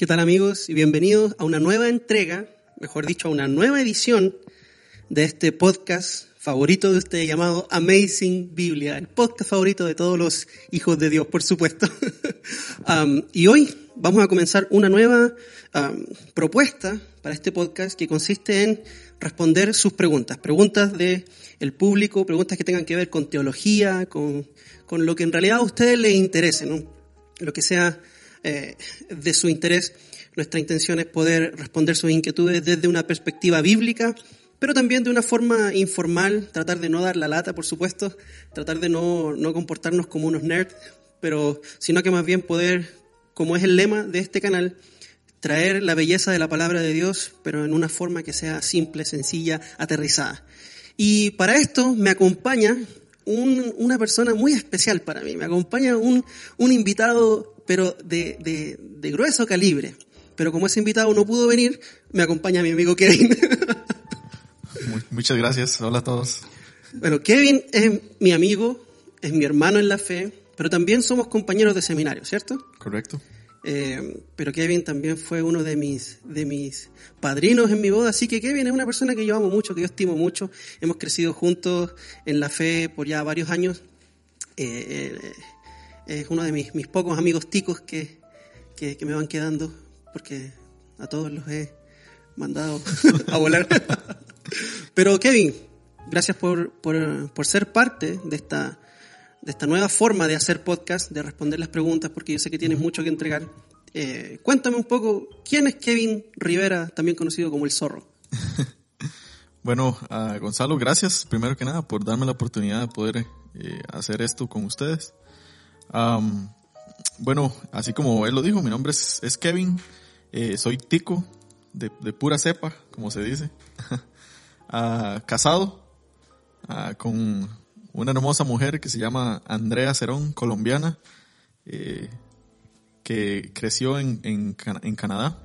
¿Qué tal amigos? Y bienvenidos a una nueva entrega, mejor dicho, a una nueva edición de este podcast favorito de ustedes llamado Amazing Biblia, el podcast favorito de todos los hijos de Dios, por supuesto. um, y hoy vamos a comenzar una nueva um, propuesta para este podcast que consiste en responder sus preguntas, preguntas de el público, preguntas que tengan que ver con teología, con, con lo que en realidad a ustedes les interese, ¿no? lo que sea eh, de su interés. Nuestra intención es poder responder sus inquietudes desde una perspectiva bíblica, pero también de una forma informal, tratar de no dar la lata, por supuesto, tratar de no, no comportarnos como unos nerds, pero sino que más bien poder, como es el lema de este canal, traer la belleza de la palabra de Dios, pero en una forma que sea simple, sencilla, aterrizada. Y para esto me acompaña un, una persona muy especial para mí, me acompaña un, un invitado, pero de, de, de grueso calibre. Pero como ese invitado no pudo venir, me acompaña mi amigo Kevin. Muchas gracias. Hola a todos. Bueno, Kevin es mi amigo, es mi hermano en la fe, pero también somos compañeros de seminario, ¿cierto? Correcto. Eh, pero Kevin también fue uno de mis, de mis padrinos en mi boda, así que Kevin es una persona que yo amo mucho, que yo estimo mucho. Hemos crecido juntos en la fe por ya varios años. Eh, eh, es uno de mis, mis pocos amigos ticos que, que, que me van quedando, porque a todos los he mandado a volar. Pero Kevin, gracias por, por, por, ser parte de esta, de esta nueva forma de hacer podcast, de responder las preguntas, porque yo sé que tienes mucho que entregar. Eh, cuéntame un poco, ¿quién es Kevin Rivera, también conocido como El Zorro? bueno, uh, Gonzalo, gracias primero que nada por darme la oportunidad de poder eh, hacer esto con ustedes. Um, bueno, así como él lo dijo, mi nombre es, es Kevin, eh, soy tico, de, de, pura cepa, como se dice. uh, casado uh, con una hermosa mujer que se llama Andrea Cerón, colombiana, eh, que creció en, en, en Canadá.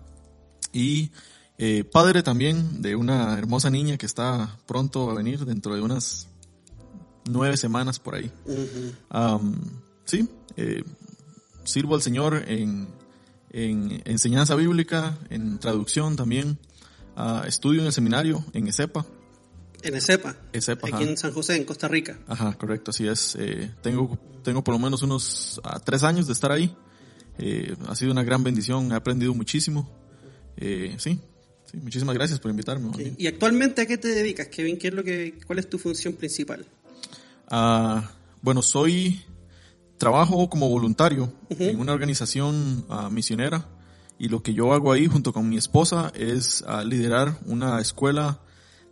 Y eh, padre también de una hermosa niña que está pronto a venir dentro de unas nueve semanas por ahí. Uh -huh. um, sí, eh, sirvo al Señor en, en, enseñanza bíblica, en traducción también. Uh, estudio en el seminario, en ESEPA, en ESEPA. ESEPA aquí ajá. en San José, en Costa Rica. Ajá, correcto, así es. Eh, tengo, tengo por lo menos unos uh, tres años de estar ahí. Eh, ha sido una gran bendición, he aprendido muchísimo. Eh, sí, sí, muchísimas gracias por invitarme. Okay. ¿Y actualmente a qué te dedicas, Kevin? ¿Qué es lo que, ¿Cuál es tu función principal? Uh, bueno, soy, trabajo como voluntario uh -huh. en una organización uh, misionera y lo que yo hago ahí junto con mi esposa es liderar una escuela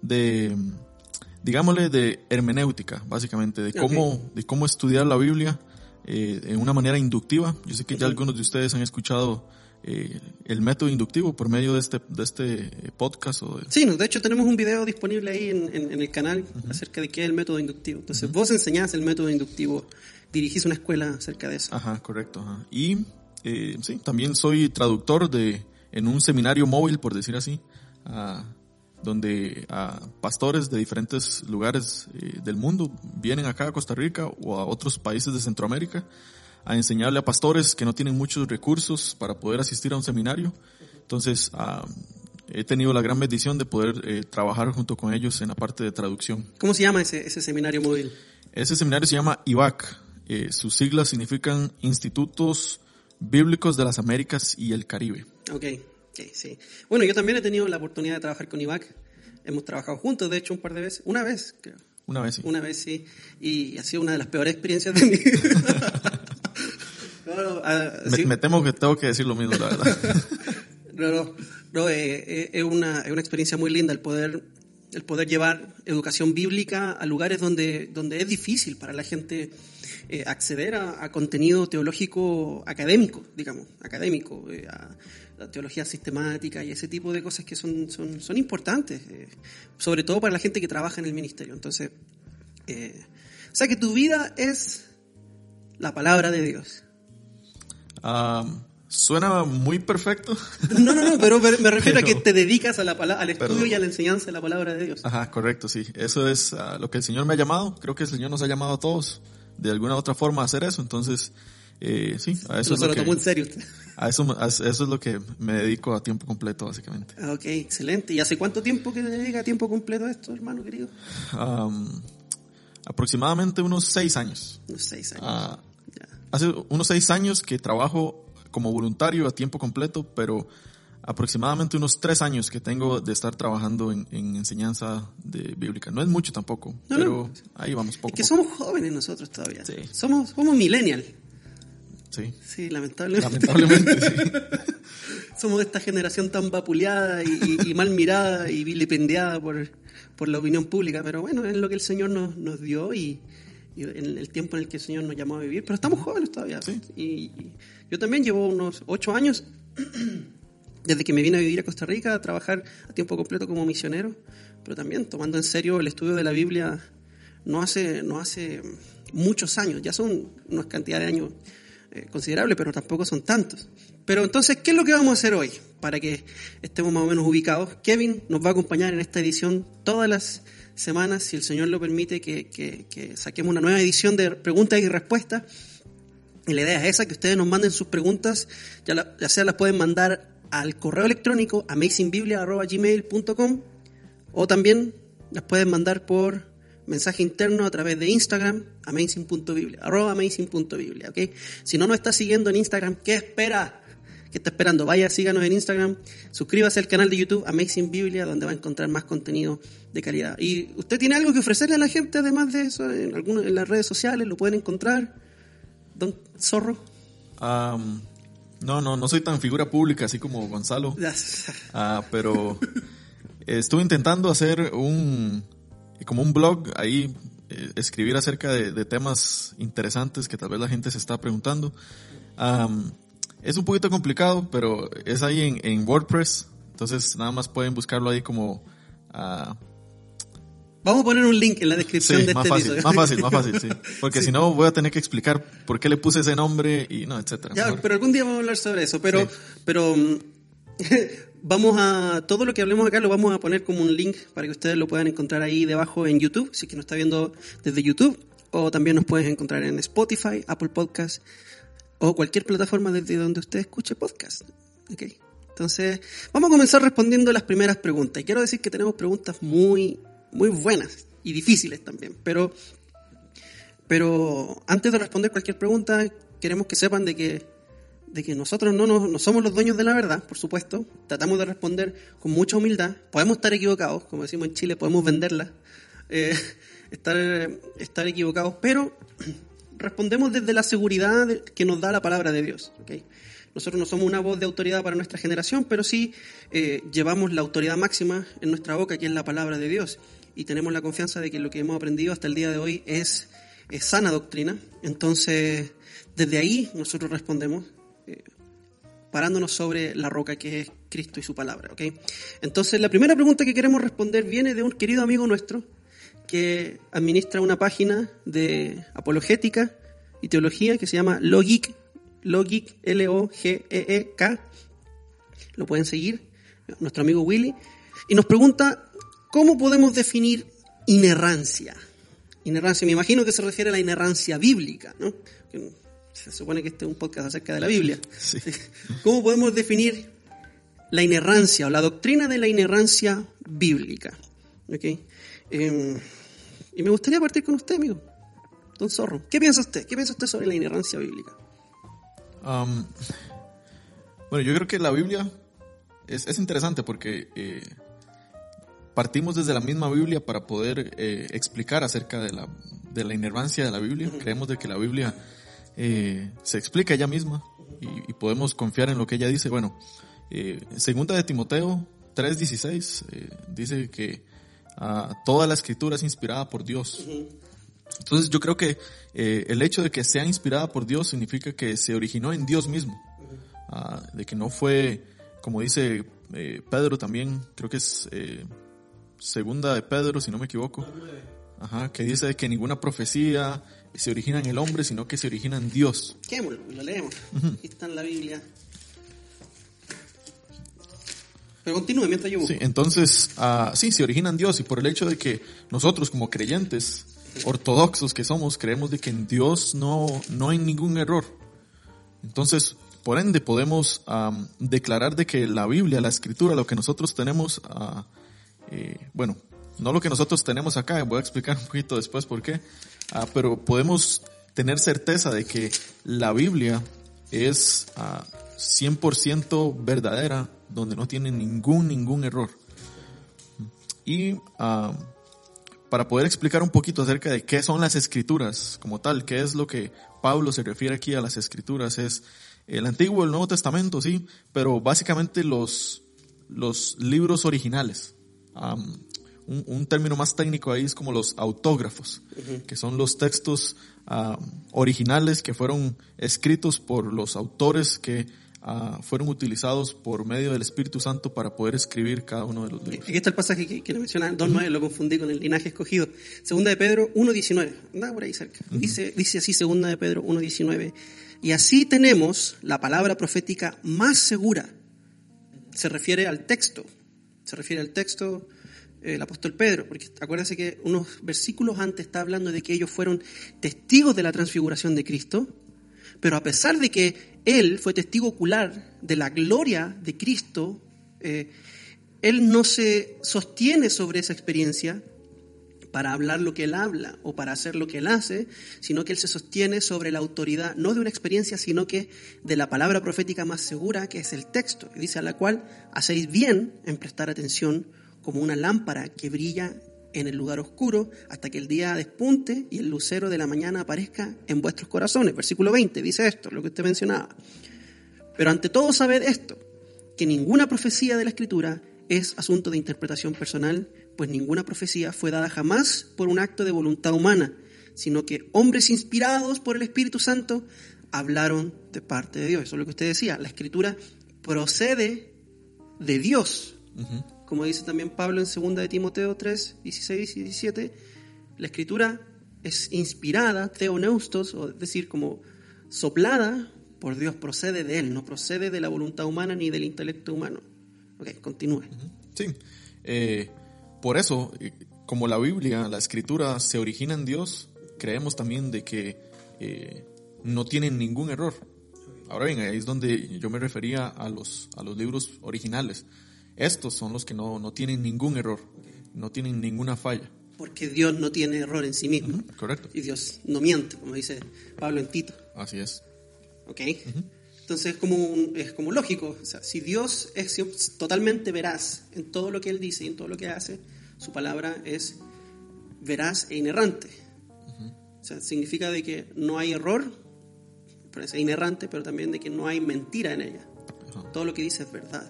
de, digámosle, de hermenéutica, básicamente, de cómo, okay. de cómo estudiar la Biblia eh, en una manera inductiva. Yo sé que ya algunos de ustedes han escuchado eh, el método inductivo por medio de este, de este podcast. O de... Sí, no, de hecho tenemos un video disponible ahí en, en, en el canal uh -huh. acerca de qué es el método inductivo. Entonces, uh -huh. vos enseñás el método inductivo, dirigís una escuela acerca de eso. Ajá, correcto. Ajá. Y eh, sí, también soy traductor de en un seminario móvil, por decir así. Uh, donde a pastores de diferentes lugares eh, del mundo vienen acá a Costa Rica o a otros países de Centroamérica a enseñarle a pastores que no tienen muchos recursos para poder asistir a un seminario. Entonces, uh, he tenido la gran bendición de poder eh, trabajar junto con ellos en la parte de traducción. ¿Cómo se llama ese, ese seminario móvil? Ese seminario se llama IVAC. Eh, sus siglas significan Institutos Bíblicos de las Américas y el Caribe. Okay. Okay, sí. Bueno, yo también he tenido la oportunidad de trabajar con IVAC. Hemos trabajado juntos, de hecho, un par de veces. Una vez, creo. Una vez, sí. Una vez, sí. Y ha sido una de las peores experiencias de mi vida. No, no, uh, me, sí. me, temo que tengo que decir lo mismo, la verdad. no, no. no eh, es, una, es una experiencia muy linda el poder, el poder llevar educación bíblica a lugares donde, donde es difícil para la gente eh, acceder a, a, contenido teológico académico, digamos, académico, eh, a, la teología sistemática y ese tipo de cosas que son, son, son importantes, eh, sobre todo para la gente que trabaja en el ministerio. Entonces, eh, o sea que tu vida es la palabra de Dios. Um, suena muy perfecto. No, no, no, pero me, refiero pero, a que te dedicas a la, al estudio y a la enseñanza de la palabra de Dios. Ajá, correcto, sí. Eso es uh, lo que el Señor me ha llamado. Creo que el Señor nos ha llamado a todos de alguna u otra forma a hacer eso. Entonces, eh, sí, a eso, No es lo lo tomó en que, serio a eso, a eso es lo que me dedico a tiempo completo, básicamente. Ah, Ok, excelente. ¿Y hace cuánto tiempo que llega a tiempo completo esto, hermano querido? Am, aproximadamente unos seis años. Unos seis años. Ya. Hace unos seis años que trabajo como voluntario a tiempo completo, pero aproximadamente unos tres años que tengo de estar trabajando en, en enseñanza de bíblica. No es mucho tampoco, No, pero ahí vamos poco. Es que poco. somos jóvenes nosotros todavía. Sí. Somos, somos millennial. Sí, Sí, lamentablemente. lamentablemente sí. Somos de esta generación tan vapuleada y, y- y mal mirada y vilipendiada por, por la opinión pública, pero bueno, es lo que el Señor nos, nos dio y en el tiempo en el que el Señor nos llamó a vivir, pero estamos jóvenes todavía. Sí. Y, y yo también llevo unos ocho años desde que me vine a vivir a Costa Rica a trabajar a tiempo completo como misionero, pero también tomando en serio el estudio de la Biblia no hace, no hace muchos años, ya son una cantidad de años eh, considerable, pero tampoco son tantos. Pero entonces, ¿qué es lo que vamos a hacer hoy? Para que estemos más o menos ubicados. Kevin nos va a acompañar en esta edición todas las semanas, si el Señor lo permite, que, que- que saquemos una nueva edición de preguntas y respuestas. Y la idea es esa, que ustedes nos manden sus preguntas, ya, la- sea las pueden mandar al correo electrónico amazingbiblia.gmail.com o también las pueden mandar por mensaje interno a través de Instagram, amazing.biblia, arroba amazing.biblia, ¿ok? Si no nos está siguiendo en Instagram, ¿qué espera? ¿Qué está esperando? Vaya, síganos en Instagram, suscríbase al canal de YouTube Amazing Biblia, donde va a encontrar más contenido de calidad. ¿Y usted tiene algo que ofrecerle a la gente además de eso? En, algunas, en las redes sociales lo pueden encontrar. Don Zorro. Am, no, no, no soy tan figura pública así como Gonzalo. Ah, pero estuve intentando hacer un como un blog ahí eh, escribir acerca de, de temas interesantes que tal vez la gente se está preguntando. Es un poquito complicado, pero es ahí en, en WordPress, entonces nada más pueden buscarlo ahí como ah, Vamos a poner un link en la descripción sí, de más este fácil, episodio. más fácil, más fácil, sí, porque si no voy a tener que explicar por qué le puse ese nombre y no, etcétera. Ya, pero algún día vamos a hablar sobre eso. Pero, Sí. pero mm, vamos a todo lo que hablemos acá lo vamos a poner como un link para que ustedes lo puedan encontrar ahí debajo en YouTube, si es que nos está viendo desde YouTube, o también nos puedes encontrar en Spotify, Apple Podcast o cualquier plataforma desde donde usted escuche podcast. ¿ok? Entonces, vamos a comenzar respondiendo las primeras preguntas. Y quiero decir que tenemos preguntas muy, muy buenas y difíciles también, pero pero antes de responder cualquier pregunta, queremos que sepan de que, de que nosotros no, nos- no somos los dueños de la verdad, por supuesto. Tratamos de responder con mucha humildad. Podemos estar equivocados, como decimos en Chile, podemos venderla, eh, estar, estar equivocados, pero respondemos desde la seguridad que nos da la palabra de Dios. ¿ok? Nosotros no somos una voz de autoridad para nuestra generación, pero sí eh, llevamos la autoridad máxima en nuestra boca, que es la palabra de Dios. Y tenemos la confianza de que lo que hemos aprendido hasta el día de hoy es, es sana doctrina. Entonces, desde ahí nosotros respondemos, eh, parándonos sobre la roca que es Cristo y su palabra. ¿ok? Entonces, la primera pregunta que queremos responder viene de un querido amigo nuestro que administra una página de apologética y teología que se llama Logic, Logic, L-O-G-E-E-K. Lo pueden seguir, nuestro amigo Willy. Y nos pregunta, ¿cómo podemos definir inerrancia? Inerrancia, me imagino que se refiere a la inerrancia bíblica, ¿no? Se supone que este es un podcast acerca de la Biblia. Sí. ¿Cómo podemos definir la inerrancia o la doctrina de la inerrancia bíblica? ¿Ok? Eh, y me gustaría partir con usted, amigo. Don Zorro. ¿Qué piensa usted? ¿Qué piensa usted sobre la inerrancia bíblica? Am, bueno, yo creo que la Biblia es, es interesante porque eh, partimos desde la misma Biblia para poder eh, explicar acerca de la, de la inervancia de la Biblia. Creemos de que la Biblia eh, se explica ella misma y, y podemos confiar en lo que ella dice. Bueno, eh, segunda de Timoteo 3.16 eh, dice que ah, toda la escritura es inspirada por Dios. Entonces yo creo que eh, el hecho de que sea inspirada por Dios significa que se originó en Dios mismo, Ah, de que no fue, como dice eh, Pedro también, creo que es eh, segunda de Pedro, si no me equivoco, Ajá, que dice que ninguna profecía se origina en el hombre, sino que se origina en Dios. Quémoslo lo leemos. Aquí está en la Biblia. Pero continúe mientras yo busco. Sí, entonces, ah, sí, se origina en Dios y por el hecho de que nosotros como creyentes ortodoxos que somos, creemos de que en Dios no, no hay ningún error. Entonces, por ende, podemos declarar de que la Biblia, la Escritura, lo que nosotros tenemos, ah, eh, bueno, no lo que nosotros tenemos acá, voy a explicar un poquito después por qué, ah, pero podemos tener certeza de que la Biblia es ah, 100% verdadera, donde no tiene ningún, ningún error. Y ah, para poder explicar un poquito acerca de qué son las escrituras como tal, qué es lo que Pablo se refiere aquí a las escrituras, es el Antiguo y el Nuevo Testamento, sí, pero básicamente los, los libros originales. Un, un término más técnico ahí es como los autógrafos, que son los textos originales que fueron escritos por los autores que ah, fueron utilizados por medio del Espíritu Santo para poder escribir cada uno de los libros. Aquí está el pasaje que, que le menciona 2.9, lo confundí con el linaje escogido. Segunda de Pedro 1.19, anda por ahí cerca. Dice, dice así Segunda de Pedro 1.19. Y así tenemos la palabra profética más segura. Se refiere al texto. Se refiere al texto eh, el apóstol Pedro, porque acuérdense que unos versículos antes está hablando de que ellos fueron testigos de la transfiguración de Cristo, pero a pesar de que él fue testigo ocular de la gloria de Cristo, eh, él no se sostiene sobre esa experiencia para hablar lo que él habla o para hacer lo que él hace, sino que él se sostiene sobre la autoridad, no de una experiencia, sino que de la palabra profética más segura, que es el texto. Y dice a la cual hacéis bien en prestar atención como una lámpara que brilla en el lugar oscuro hasta que el día despunte y el lucero de la mañana aparezca en vuestros corazones. Versículo 20 dice esto, lo que usted mencionaba. Pero ante todo sabed esto, que ninguna profecía de la Escritura es asunto de interpretación personal, pues ninguna profecía fue dada jamás por un acto de voluntad humana, sino que hombres inspirados por el Espíritu Santo hablaron de parte de Dios. Eso es lo que usted decía, la Escritura procede de Dios. Como dice también Pablo en 2 de Timoteo 3, 16 y 17, la Escritura es inspirada, theoneustos, o es decir, como soplada por Dios, procede de Él, no procede de la voluntad humana ni del intelecto humano. Ok, continúe. Sí, eh, por eso, eh, como la Biblia, la escritura se origina en Dios, creemos también de que eh, no tienen ningún error. Ahora bien, ahí es donde yo me refería a los, a los libros originales. Estos son los que no, no tienen ningún error, no tienen ninguna falla. Porque Dios no tiene error en sí mismo. Correcto. Y Dios no miente, como dice Pablo en Tito. Así es. ¿Ok? Entonces es como, un- es como lógico. O sea, si Dios es totalmente veraz en todo lo que Él dice y en todo lo que hace, su palabra es veraz e inerrante. O sea, significa de que no hay error, por eso es inerrante, pero también de que no hay mentira en ella. Todo lo que dice es verdad.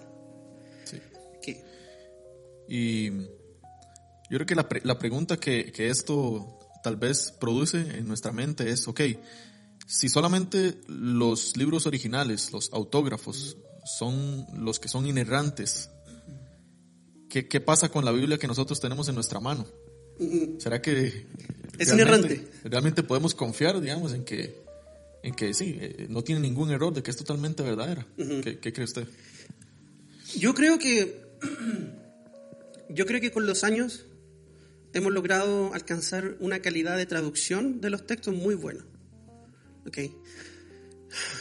Y yo creo que la, pre- la pregunta que, que esto tal vez produce en nuestra mente es, ok, si solamente los libros originales, los autógrafos, son los que son inerrantes, ¿qué, qué pasa con la Biblia que nosotros tenemos en nuestra mano? ¿Será que Es realmente- inerrante. realmente podemos confiar, digamos, en que, en que sí, eh, no tiene ningún error, de que es totalmente verdadera? ¿Qué, qué cree usted? Yo creo que yo creo que con los años hemos logrado alcanzar una calidad de traducción de los textos muy buena. ¿Ok?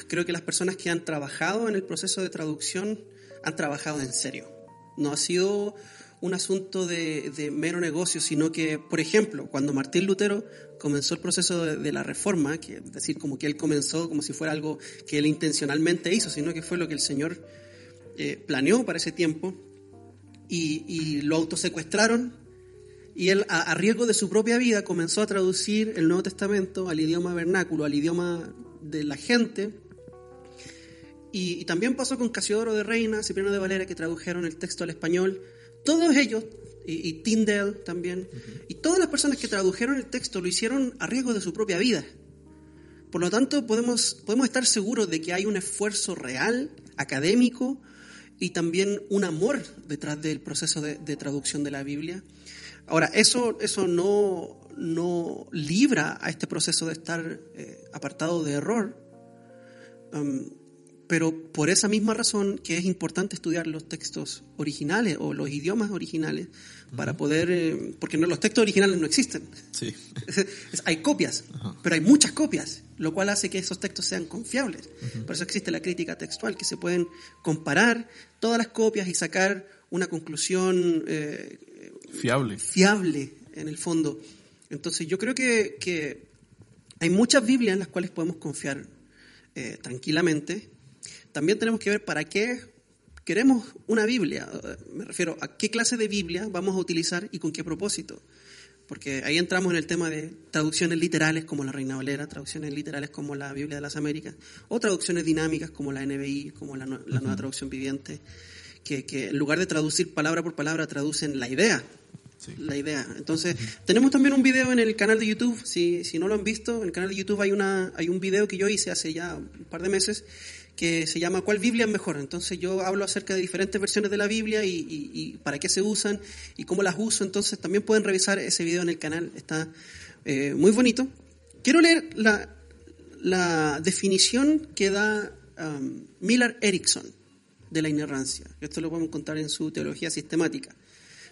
Creo que las personas que han trabajado en el proceso de traducción han trabajado en serio. No ha sido un asunto de, de mero negocio, sino que, por ejemplo, cuando Martín Lutero comenzó el proceso de, de la reforma, que es decir, como que él comenzó como si fuera algo que él intencionalmente hizo, sino que fue lo que el Señor eh, planeó para ese tiempo, y, y lo autosecuestraron y él, a, a riesgo de su propia vida, comenzó a traducir el Nuevo Testamento al idioma vernáculo, al idioma de la gente. Y, y también pasó con Casiodoro de Reina, Cipriano de Valera, que tradujeron el texto al español. Todos ellos, y, y Tyndale también, y todas las personas que tradujeron el texto lo hicieron a riesgo de su propia vida. Por lo tanto, podemos, podemos estar seguros de que hay un esfuerzo real, académico, y también un amor detrás del proceso de, traducción de la Biblia. Ahora, eso, eso no, no libra a este proceso de estar eh, apartado de error, um, pero por esa misma razón que es importante estudiar los textos originales o los idiomas originales para poder, eh, porque no, los textos originales no existen. Sí. hay copias, pero hay muchas copias, lo cual hace que esos textos sean confiables. Por eso existe la crítica textual, que se pueden comparar todas las copias y sacar una conclusión eh, fiable. fiable en el fondo. Entonces yo creo que, que hay muchas Biblias en las cuales podemos confiar eh, tranquilamente. También tenemos que ver para qué queremos una Biblia. Me refiero a qué clase de Biblia vamos a utilizar y con qué propósito. Porque ahí entramos en el tema de traducciones literales como la Reina Valera, traducciones literales como la Biblia de las Américas, o traducciones dinámicas como la NBI, como la, nueva traducción viviente, que, que en lugar de traducir palabra por palabra traducen la idea la idea. Entonces, tenemos también un video en el canal de YouTube, si, si no lo han visto, en el canal de YouTube hay, una, hay un video que yo hice hace ya un par de meses que se llama ¿Cuál Biblia es mejor? Entonces yo hablo acerca de diferentes versiones de la Biblia y, y, para qué se usan y cómo las uso. Entonces también pueden revisar ese video en el canal, está eh, muy bonito. Quiero leer la, la definición que da um, Miller Erickson de la inerrancia. Esto lo podemos encontrar en su teología sistemática.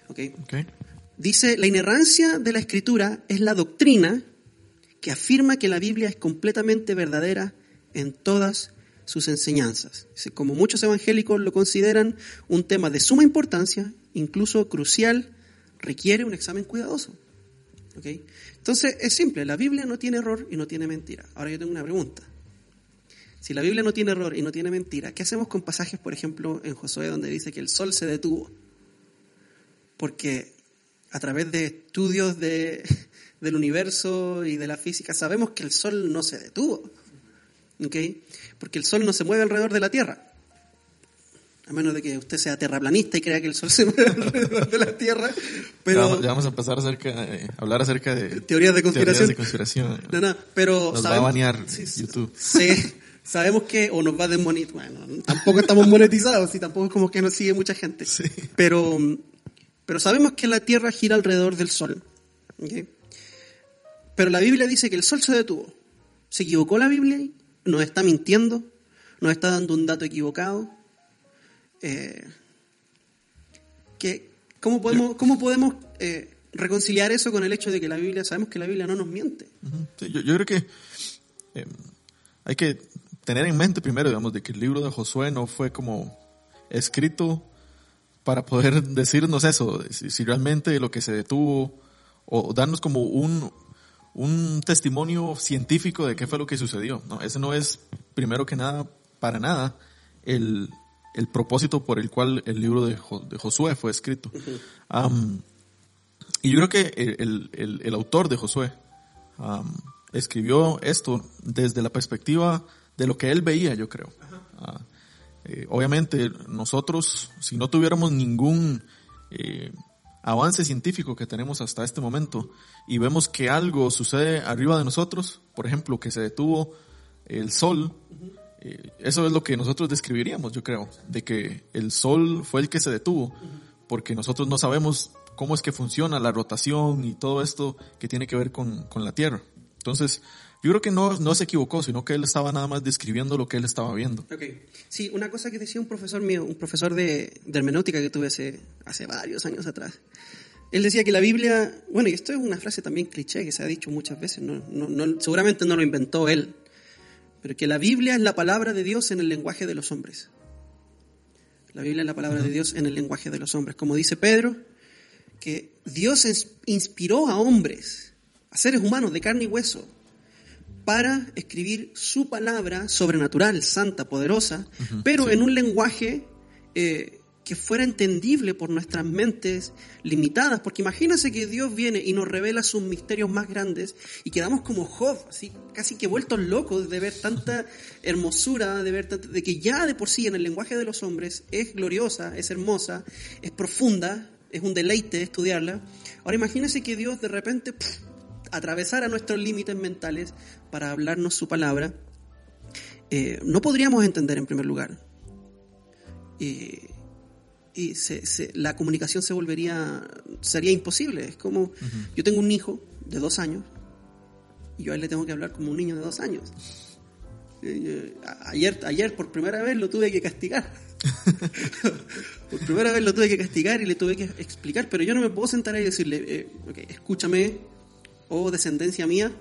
¿Okay? Okay. Dice, la inerrancia de la escritura es la doctrina que afirma que la Biblia es completamente verdadera en todas sus enseñanzas. Como muchos evangélicos lo consideran un tema de suma importancia, incluso crucial, requiere un examen cuidadoso. Entonces es simple, la Biblia no tiene error y no tiene mentira. Ahora yo tengo una pregunta. Si la Biblia no tiene error y no tiene mentira, ¿qué hacemos con pasajes, por ejemplo, en Josué donde dice que el sol se detuvo? Porque a través de estudios de, del universo y de la física, sabemos que el Sol no se detuvo. ¿okay? Porque el Sol no se mueve alrededor de la Tierra. A menos de que usted sea terraplanista y crea que el Sol se mueve alrededor de la Tierra. Pero ya, vamos a empezar acerca, eh, hablar acerca de teorías de conspiración. de conspiración. No, no, pero nos va a banear YouTube. Sí, sabemos que, o nos va a desmonetizar. Bueno, tampoco estamos monetizados y tampoco es como que nos sigue mucha gente. Sí. Pero pero sabemos que la Tierra gira alrededor del Sol. Pero la Biblia dice que el Sol se detuvo. ¿Se equivocó la Biblia? ¿Nos está mintiendo? ¿Nos está dando un dato equivocado? Eh, ¿Cómo podemos, cómo podemos eh, reconciliar eso con el hecho de que la Biblia, sabemos que la Biblia no nos miente? yo, creo que eh, hay que tener en mente primero, digamos, de que el libro de Josué no fue como escrito para poder decirnos eso, si, realmente lo que se detuvo, o darnos como un, un testimonio científico de qué fue lo que sucedió. No, ese no es, primero que nada, para nada, el, el propósito por el cual el libro de, de Josué fue escrito. y yo creo que el, el, el autor de Josué escribió esto desde la perspectiva de lo que él veía, yo creo. Eh, obviamente nosotros, si no tuviéramos ningún eh, avance científico que tenemos hasta este momento y vemos que algo sucede arriba de nosotros, por ejemplo, que se detuvo el sol, eh, eso es lo que nosotros describiríamos, yo creo, de que el sol fue el que se detuvo, porque nosotros no sabemos cómo es que funciona la rotación y todo esto que tiene que ver con, con la Tierra. Entonces, yo creo que no, no se equivocó, sino que él estaba nada más describiendo lo que él estaba viendo. Okay. Sí, una cosa que decía un profesor mío, un profesor de, de hermenéutica que tuve hace, hace varios años atrás. Él decía que la Biblia, bueno, y esto es una frase también cliché que se ha dicho muchas veces, no, no, seguramente no lo inventó él, pero que la Biblia es la palabra de Dios en el lenguaje de los hombres. La Biblia es la palabra de Dios en el lenguaje de los hombres. Como dice Pedro, que Dios inspiró a hombres, a seres humanos de carne y hueso, para escribir su palabra sobrenatural, santa, poderosa, pero en un lenguaje eh, que fuera entendible por nuestras mentes limitadas. Porque imagínense que Dios viene y nos revela sus misterios más grandes y quedamos como Job, así, casi que vueltos locos de ver tanta hermosura, de ver de que ya de por sí en el lenguaje de los hombres es gloriosa, es hermosa, es profunda, es un deleite estudiarla. Ahora imagínense que Dios de repente atravesara nuestros límites mentales para hablarnos su palabra, eh, no podríamos entender en primer lugar. y la comunicación se volvería, sería imposible. Es como, yo tengo un hijo de dos años y yo a él le tengo que hablar como un niño de dos años. Eh, ayer, ayer por primera vez lo tuve que castigar. por primera vez lo tuve que castigar y le tuve que explicar, pero yo no me puedo sentar ahí y decirle, eh, escúchame, oh descendencia mía,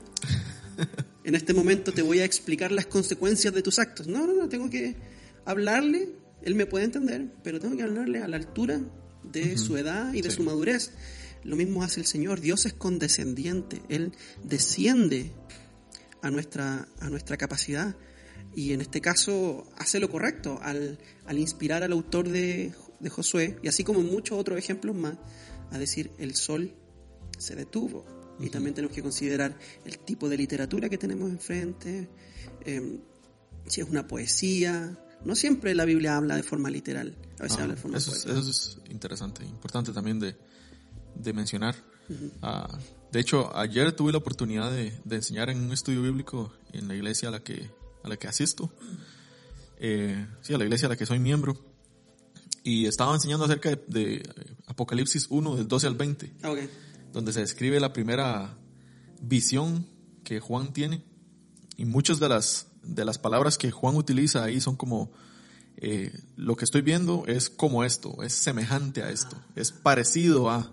en este momento te voy a explicar las consecuencias de tus actos. No, no, no, tengo que hablarle, él me puede entender, pero tengo que hablarle a la altura de su edad y de su madurez. Lo mismo hace el Señor, Dios es condescendiente, Él desciende a nuestra, a nuestra capacidad y en este caso hace lo correcto al, inspirar al autor de, Josué, y así como muchos otros ejemplos más, a decir el sol se detuvo. Y también tenemos que considerar el tipo de literatura que tenemos enfrente, em, si es una poesía. No siempre la Biblia habla de forma literal, a veces ah, habla de forma eso, eso es interesante, importante también de, de mencionar. Ah, de hecho, ayer tuve la oportunidad de, de, enseñar en un estudio bíblico en la iglesia a la que a la que asisto, eh, sí, a la iglesia a la que soy miembro, y estaba enseñando acerca de, Apocalipsis 1, del 12 al 20, ah, donde se describe la primera visión que Juan tiene, y muchas de las, de las palabras que Juan utiliza ahí son como, eh, lo que estoy viendo es como esto, es semejante a esto, es parecido a,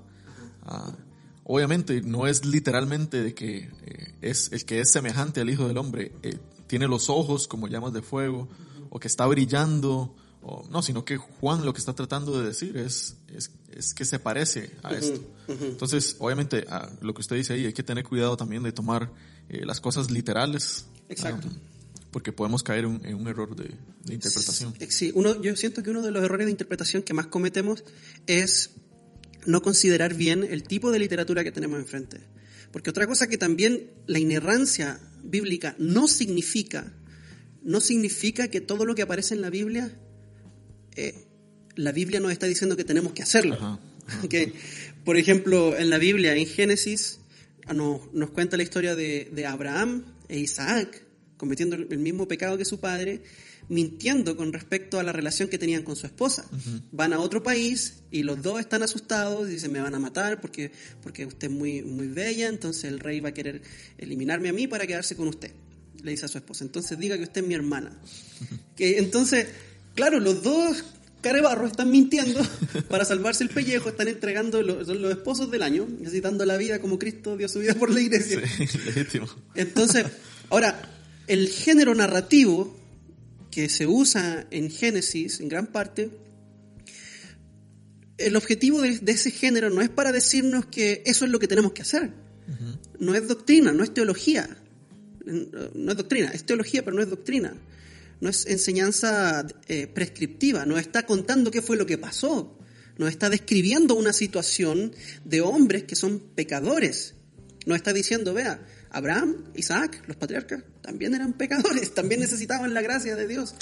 obviamente no es literalmente de que eh, es el que es semejante al Hijo del Hombre, tiene los ojos como llamas de fuego, o que está brillando, o, no, sino que Juan lo que está tratando de decir es, es, que se parece a esto. Entonces, obviamente, lo que usted dice ahí, hay que tener cuidado también de tomar eh, las cosas literales. Exacto. porque podemos caer en, un error de, interpretación. Sí, uno, yo siento que uno de los errores de interpretación que más cometemos es no considerar bien el tipo de literatura que tenemos enfrente. Porque otra cosa que también la inerrancia bíblica no significa, no significa que todo lo que aparece en la Biblia, eh, la Biblia nos está diciendo que tenemos que hacerlo. Por ejemplo, en la Biblia, en Génesis, ah, nos, nos cuenta la historia de, de Abraham e Isaac cometiendo el mismo pecado que su padre, mintiendo con respecto a la relación que tenían con su esposa. Van a otro país y los dos están asustados y dicen me van a matar porque, porque usted es muy, muy bella, entonces el rey va a querer eliminarme a mí para quedarse con usted, le dice a su esposa. Entonces diga que usted es mi hermana. que, entonces, claro, los dos carebarros están mintiendo para salvarse el pellejo, están entregando, los, son los esposos del año, necesitando la vida como Cristo dio su vida por la iglesia. Entonces, ahora, el género narrativo que se usa en Génesis, en gran parte, el objetivo de, ese género no es para decirnos que eso es lo que tenemos que hacer. No es doctrina, no es teología. No es doctrina, es teología, pero no es doctrina. No es enseñanza eh, prescriptiva, nos está contando qué fue lo que pasó. Nos está describiendo una situación de hombres que son pecadores. Nos está diciendo, vea, Abraham, Isaac, los patriarcas, también eran pecadores, también necesitaban la gracia de Dios.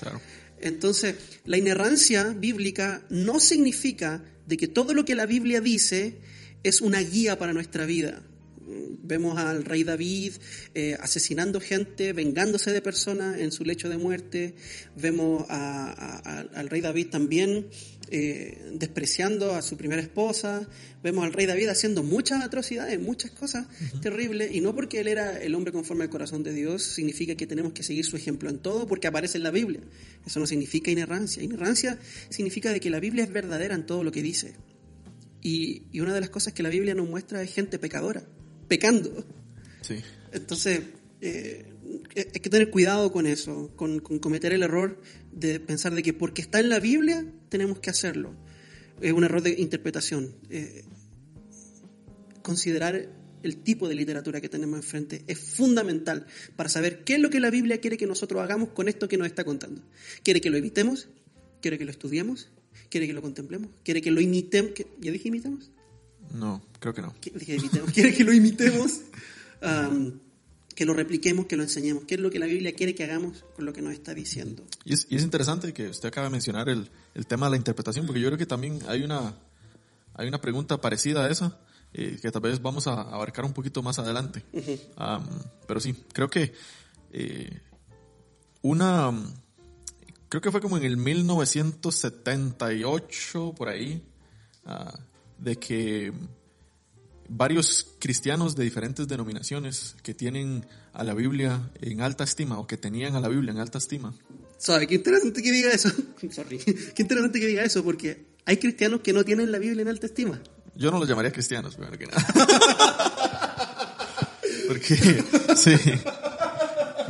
Entonces, la inerrancia bíblica no significa de que todo lo que la Biblia dice es una guía para nuestra vida. Vemos al rey David eh, asesinando gente, vengándose de personas en su lecho de muerte. Vemos al rey David también eh, despreciando a su primera esposa. Vemos al rey David haciendo muchas atrocidades, muchas cosas terribles, y no porque él era el hombre conforme al corazón de Dios, significa que tenemos que seguir su ejemplo en todo porque aparece en la Biblia. Eso no significa inerrancia. Inerrancia significa de que la Biblia es verdadera en todo lo que dice. Y, una de las cosas que la Biblia nos muestra es gente pecadora, pecando. Entonces, eh, hay que tener cuidado con eso, con, cometer el error de pensar de que porque está en la Biblia tenemos que hacerlo. Es un error de interpretación. Eh, considerar el tipo de literatura que tenemos enfrente es fundamental para saber qué es lo que la Biblia quiere que nosotros hagamos con esto que nos está contando. ¿Quiere que lo evitemos? ¿Quiere que lo estudiemos? ¿Quiere que lo contemplemos? ¿Quiere que lo imitemos? ¿Ya dije imitemos? No, creo que no. ¿Quiere que lo imitemos? que lo repliquemos, que lo enseñemos. ¿Qué es lo que la Biblia quiere que hagamos con lo que nos está diciendo? Y es, interesante que usted acaba de mencionar el, tema de la interpretación, porque yo creo que también hay una, hay una pregunta parecida a esa, eh, que tal vez vamos a abarcar un poquito más adelante. pero sí, creo que eh, una, creo que fue como en el 1978, por ahí, ah, de que varios cristianos de diferentes denominaciones que tienen a la Biblia en alta estima o que tenían a la Biblia en alta estima. ¿Sabe? Qué interesante que diga eso. Sorry. Qué interesante que diga eso porque hay cristianos que no tienen la Biblia en alta estima. Yo no los llamaría cristianos, primero que nada. Porque, sí,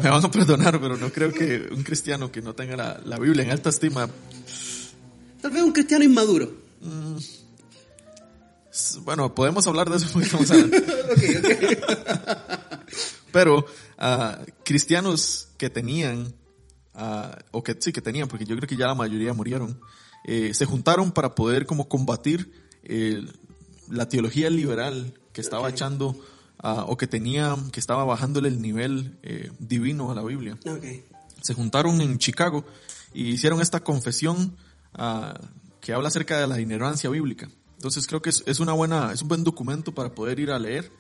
me van a perdonar, pero no creo que un cristiano que no tenga la, la Biblia en alta estima, Tal vez un cristiano inmaduro. s- bueno, podemos hablar de eso un poquito más adelante. Pero ah, cristianos que tenían, ah, o que sí que tenían, porque yo creo que ya la mayoría murieron, eh, se juntaron para poder como combatir eh, la teología liberal que estaba echando ah, o que tenía, que estaba bajándole el nivel eh, divino a la Biblia. Se juntaron en Chicago y hicieron esta confesión que habla acerca de la inerrancia bíblica. Entonces creo que es, es una buena, es un buen documento para poder ir a leer.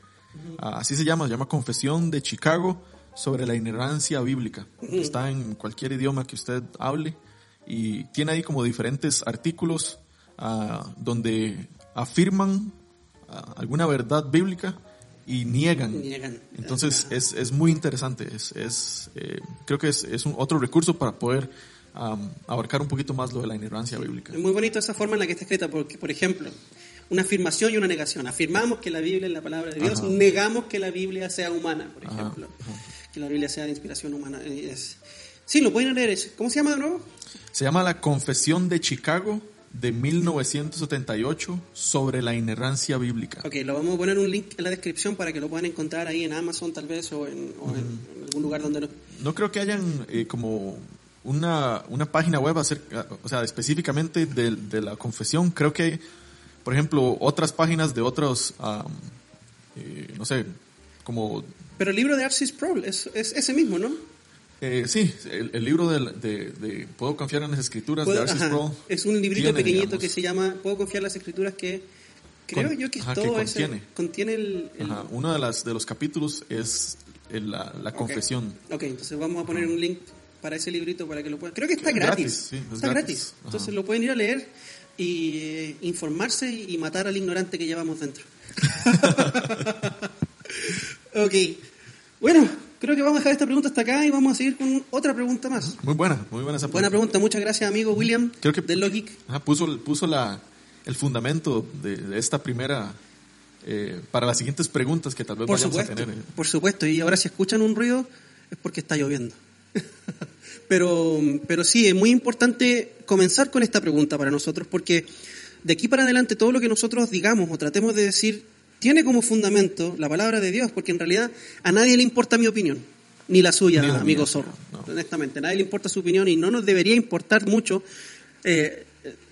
Ah, así se llama, se llama Confesión de Chicago sobre la inerrancia bíblica. Está en cualquier idioma que usted hable y tiene ahí como diferentes artículos ah, donde afirman ah, alguna verdad bíblica y niegan. Niegan. Entonces es, es muy interesante, es, es, eh, creo que es, es un otro recurso para poder am, abarcar un poquito más lo de la inerrancia bíblica. Es muy bonito esa forma en la que está escrita, porque, por ejemplo, una afirmación y una negación. Afirmamos que la Biblia es la palabra de Dios, Ajá. negamos que la Biblia sea humana, por Ajá, ejemplo. Que la Biblia sea de inspiración humana. Eh, es- Sí, lo pueden leer. ¿Cómo se llama de nuevo? Se llama la Confesión de Chicago de 1978 sobre la inerrancia bíblica. Ok, lo vamos a poner un link en la descripción para que lo puedan encontrar ahí en Amazon tal vez o en, o en- en algún lugar donde lo... No creo que hayan eh, como una, una página web acerca, o sea, específicamente de, de la confesión. Creo que hay, por ejemplo, otras páginas de otros, am, eh, no sé, como Pero el libro de Arcis Pro es, es ese mismo, ¿no? Eh, sí, el, el libro del- de, de Puedo confiar en las escrituras de Puedo- ajá, Sproul es un librito tiene, pequeñito digamos, que se llama Puedo confiar en las escrituras que creo Con- yo que ajá, todo que ese- contiene. contiene el, el- ajá, uno de, las, de los capítulos es la, la confesión. Ok, entonces vamos a poner un link para ese librito para que lo puedan. Creo que está Es gratis. gratis, sí, es está gratis. gratis. Entonces lo pueden ir a leer y eh, informarse y matar al ignorante que llevamos dentro. ok. Bueno, creo que vamos a dejar esta pregunta hasta acá y vamos a seguir con otra pregunta más. Muy buena, muy buena esa Buena pregunta, muchas gracias amigo William Creo que- de Logic. Ajá, puso puso la, el fundamento de, de esta primera, eh, para las siguientes preguntas que tal vez Por vayamos supuesto, a tener. eh. por supuesto. Y ahora si escuchan un ruido es porque está lloviendo. pero, pero sí, es muy importante comenzar con esta pregunta para nosotros porque de aquí para adelante todo lo que nosotros digamos o tratemos de decir tiene como fundamento la palabra de Dios, porque en realidad a nadie le importa mi opinión, ni la suya, Ni la amigo mía, zorro. no. Honestamente, a nadie le importa su opinión y no nos debería importar mucho. eh,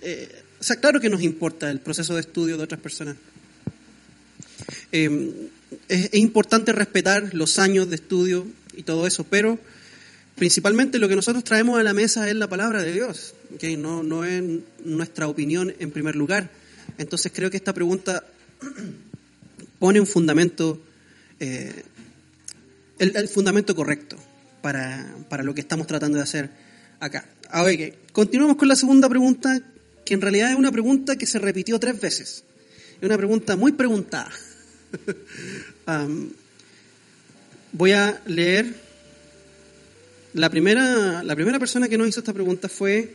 eh, o sea, claro que nos importa el proceso de estudio de otras personas. Eh, es, es importante respetar los años de estudio y todo eso, pero principalmente lo que nosotros traemos a la mesa es la palabra de Dios, ¿ok? no, no es nuestra opinión en primer lugar. Entonces creo que esta pregunta pone un fundamento, eh, el, fundamento correcto para, para lo que estamos tratando de hacer acá. A ver, que continuamos con la segunda pregunta, que en realidad es una pregunta que se repitió tres veces. Es una pregunta muy preguntada. Voy a leer. La primera, la primera persona que nos hizo esta pregunta fue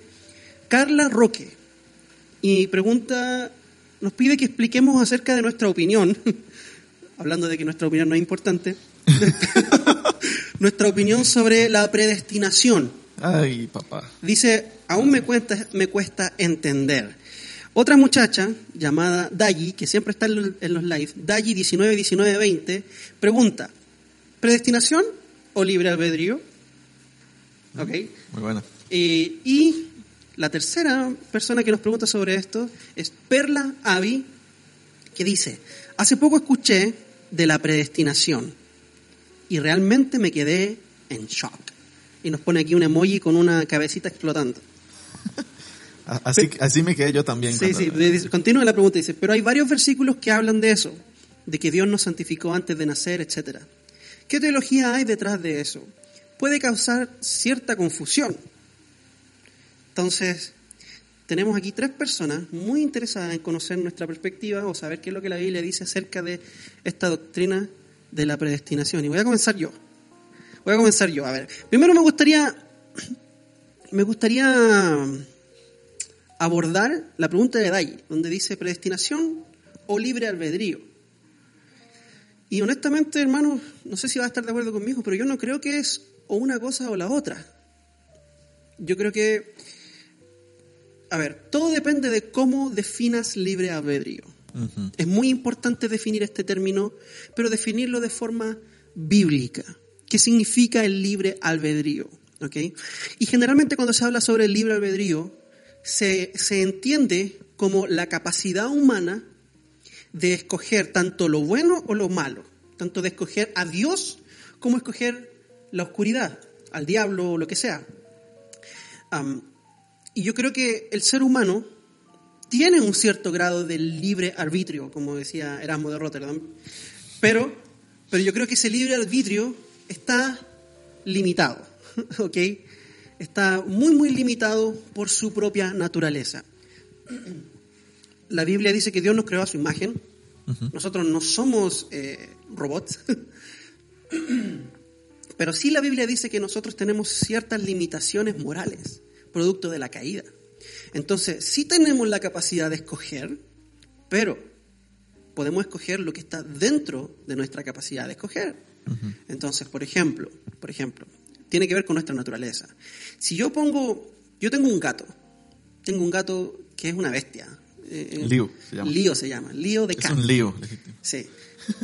Carla Roque. Y pregunta, nos pide que expliquemos acerca de nuestra opinión, hablando de que nuestra opinión no es importante, nuestra opinión sobre la predestinación. Ay, papá. Dice, aún me cuesta, me cuesta entender. Otra muchacha llamada Dayi, que siempre está en los- live, Dayi 191920, pregunta, ¿predestinación o libre albedrío? ¿Ok? Muy buena. Eh, y la tercera persona que nos pregunta sobre esto es Perla Avi, que dice, hace poco escuché de la predestinación y realmente me quedé en shock. Y nos pone aquí un emoji con una cabecita explotando. Así, así me quedé yo también. Sí, cuando- sí, continúa la pregunta, dice, pero hay varios versículos que hablan de eso, de que Dios nos santificó antes de nacer, etcétera. ¿Qué teología hay detrás de eso? Puede causar cierta confusión. Entonces, tenemos aquí tres personas muy interesadas en conocer nuestra perspectiva o saber qué es lo que la Biblia dice acerca de esta doctrina de la predestinación. Y voy a comenzar yo. Voy a comenzar yo. A ver, primero me gustaría, me gustaría abordar la pregunta de Dai, donde dice predestinación o libre albedrío. Y honestamente, hermano, no sé si va a estar de acuerdo conmigo, pero yo no creo que es o una cosa o la otra. Yo creo que a ver, todo depende de cómo definas libre albedrío. Es muy importante definir este término, pero definirlo de forma bíblica. ¿Qué significa el libre albedrío? ¿Okay? Y generalmente cuando se habla sobre el libre albedrío, se, se entiende como la capacidad humana de escoger tanto lo bueno o lo malo, tanto de escoger a Dios como escoger la oscuridad, al diablo o lo que sea. Y yo creo que el ser humano tiene un cierto grado de libre arbitrio, como decía Erasmo de Rotterdam, pero, pero yo creo que ese libre arbitrio está limitado, ¿ok? Está muy, muy limitado por su propia naturaleza. La Biblia dice que Dios nos creó a su imagen. Nosotros no somos eh, robots. Pero sí la Biblia dice que nosotros tenemos ciertas limitaciones morales producto de la caída. Entonces, sí tenemos la capacidad de escoger, pero podemos escoger lo que está dentro de nuestra capacidad de escoger. Entonces, por ejemplo, por ejemplo, tiene que ver con nuestra naturaleza. Si yo pongo, yo tengo un gato, tengo un gato que es una bestia. Eh, eh, lío se llama. Lío se llama, lío de Es un lío, Sí.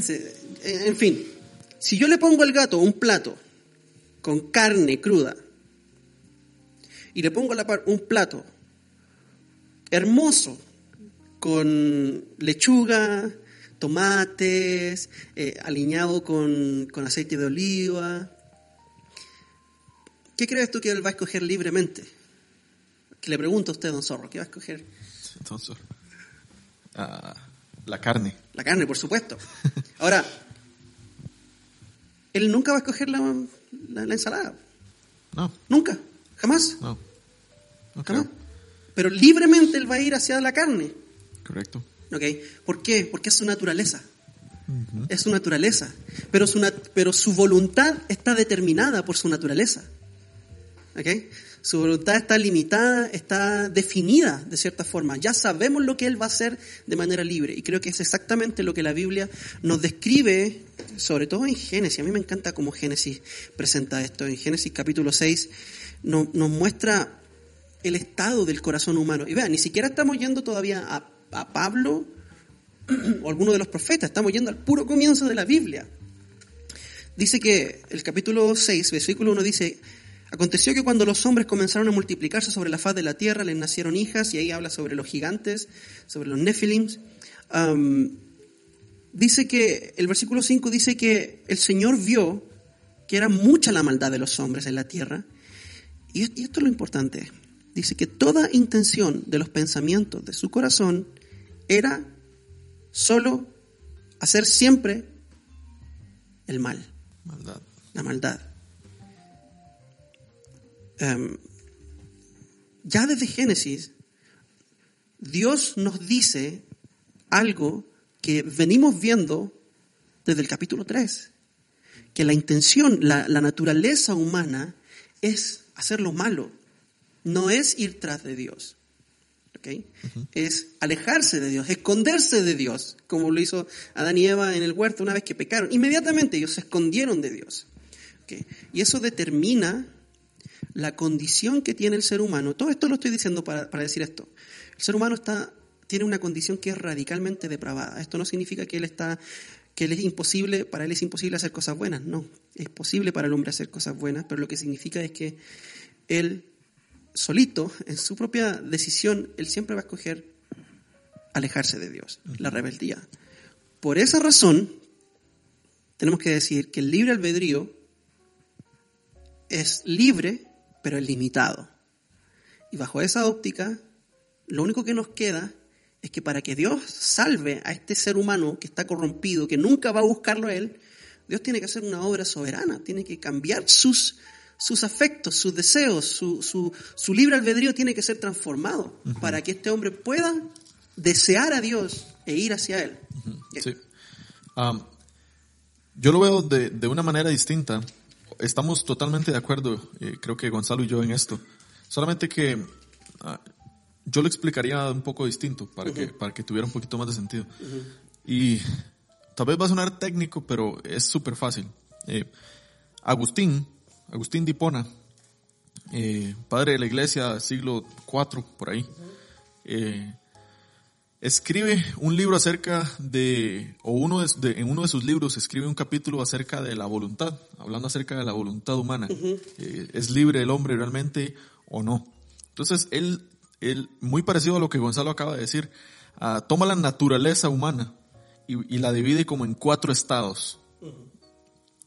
Eh, en fin, si yo le pongo al gato un plato con carne cruda y le pongo a la par un plato hermoso con lechuga, tomates, eh, alineado con, aceite de oliva. ¿Qué crees tú que él va a escoger libremente? Que le pregunto a usted, don Zorro, ¿qué va a escoger? Don Zorro. Ah, la carne. La carne, por supuesto. Ahora, él nunca va a escoger la, la ensalada. No. Nunca. Jamás. No. Pero libremente él va a ir hacia la carne. Correcto. ¿Okay? ¿Por qué? Porque es su naturaleza. Es su naturaleza. Pero su, pero su voluntad está determinada por su naturaleza. ¿Okay? Su voluntad está limitada, está definida de cierta forma. Ya sabemos lo que Él va a hacer de manera libre. Y creo que es exactamente lo que la Biblia nos describe, sobre todo en Génesis. A mí me encanta cómo Génesis presenta esto. En Génesis capítulo 6 nos muestra el estado del corazón humano. Y vean, ni siquiera estamos yendo todavía a, Pablo o alguno de los profetas, estamos yendo al puro comienzo de la Biblia. Dice que el capítulo 6, versículo 1 dice, aconteció que cuando los hombres comenzaron a multiplicarse sobre la faz de la tierra, les nacieron hijas, y ahí habla sobre los gigantes, sobre los nefilims. dice que, el versículo 5 dice que el Señor vio que era mucha la maldad de los hombres en la tierra. Y esto es lo importante dice que toda intención de los pensamientos de su corazón era solo hacer siempre el mal. Maldad. La maldad. Em, ya desde Génesis, Dios nos dice algo que venimos viendo desde el capítulo 3, que la intención, la, la naturaleza humana es hacer lo malo, no es ir tras de Dios. ¿okay? Es alejarse de Dios, esconderse de Dios, como lo hizo Adán y Eva en el huerto una vez que pecaron. Inmediatamente ellos se escondieron de Dios. ¿okay? Y eso determina la condición que tiene el ser humano. Todo esto lo estoy diciendo para, para decir esto. El ser humano está, tiene una condición que es radicalmente depravada. Esto no significa que él está que él es imposible, para él es imposible hacer cosas buenas, no, es posible para el hombre hacer cosas buenas, pero lo que significa es que él solito, en su propia decisión, él siempre va a escoger alejarse de Dios, la rebeldía. Por esa razón, tenemos que decir que el libre albedrío es libre, pero es limitado. Y bajo esa óptica, lo único que nos queda es que para que Dios salve a este ser humano que está corrompido, que nunca va a buscarlo a Él, Dios tiene que hacer una obra soberana, tiene que cambiar sus sus afectos, sus deseos, su, su, su libre albedrío tiene que ser transformado para que este hombre pueda desear a Dios e ir hacia Él. Sí. Um, yo lo veo de, de, una manera distinta. Estamos totalmente de acuerdo, eh, creo que Gonzalo y yo en esto. Solamente que uh, yo lo explicaría un poco distinto para, que, para que tuviera un poquito más de sentido. Y tal vez va a sonar técnico, pero es súper fácil. Eh, Agustín, Agustín Dipona, eh, padre de la iglesia, siglo IV, por ahí, escribe un libro acerca de, o uno de, en uno de sus libros escribe un capítulo acerca de la voluntad, hablando acerca de la voluntad humana. Eh, ¿Es libre el hombre realmente o no? Entonces, él, él muy parecido a lo que Gonzalo acaba de decir, uh, toma la naturaleza humana y, y, la divide como en cuatro estados.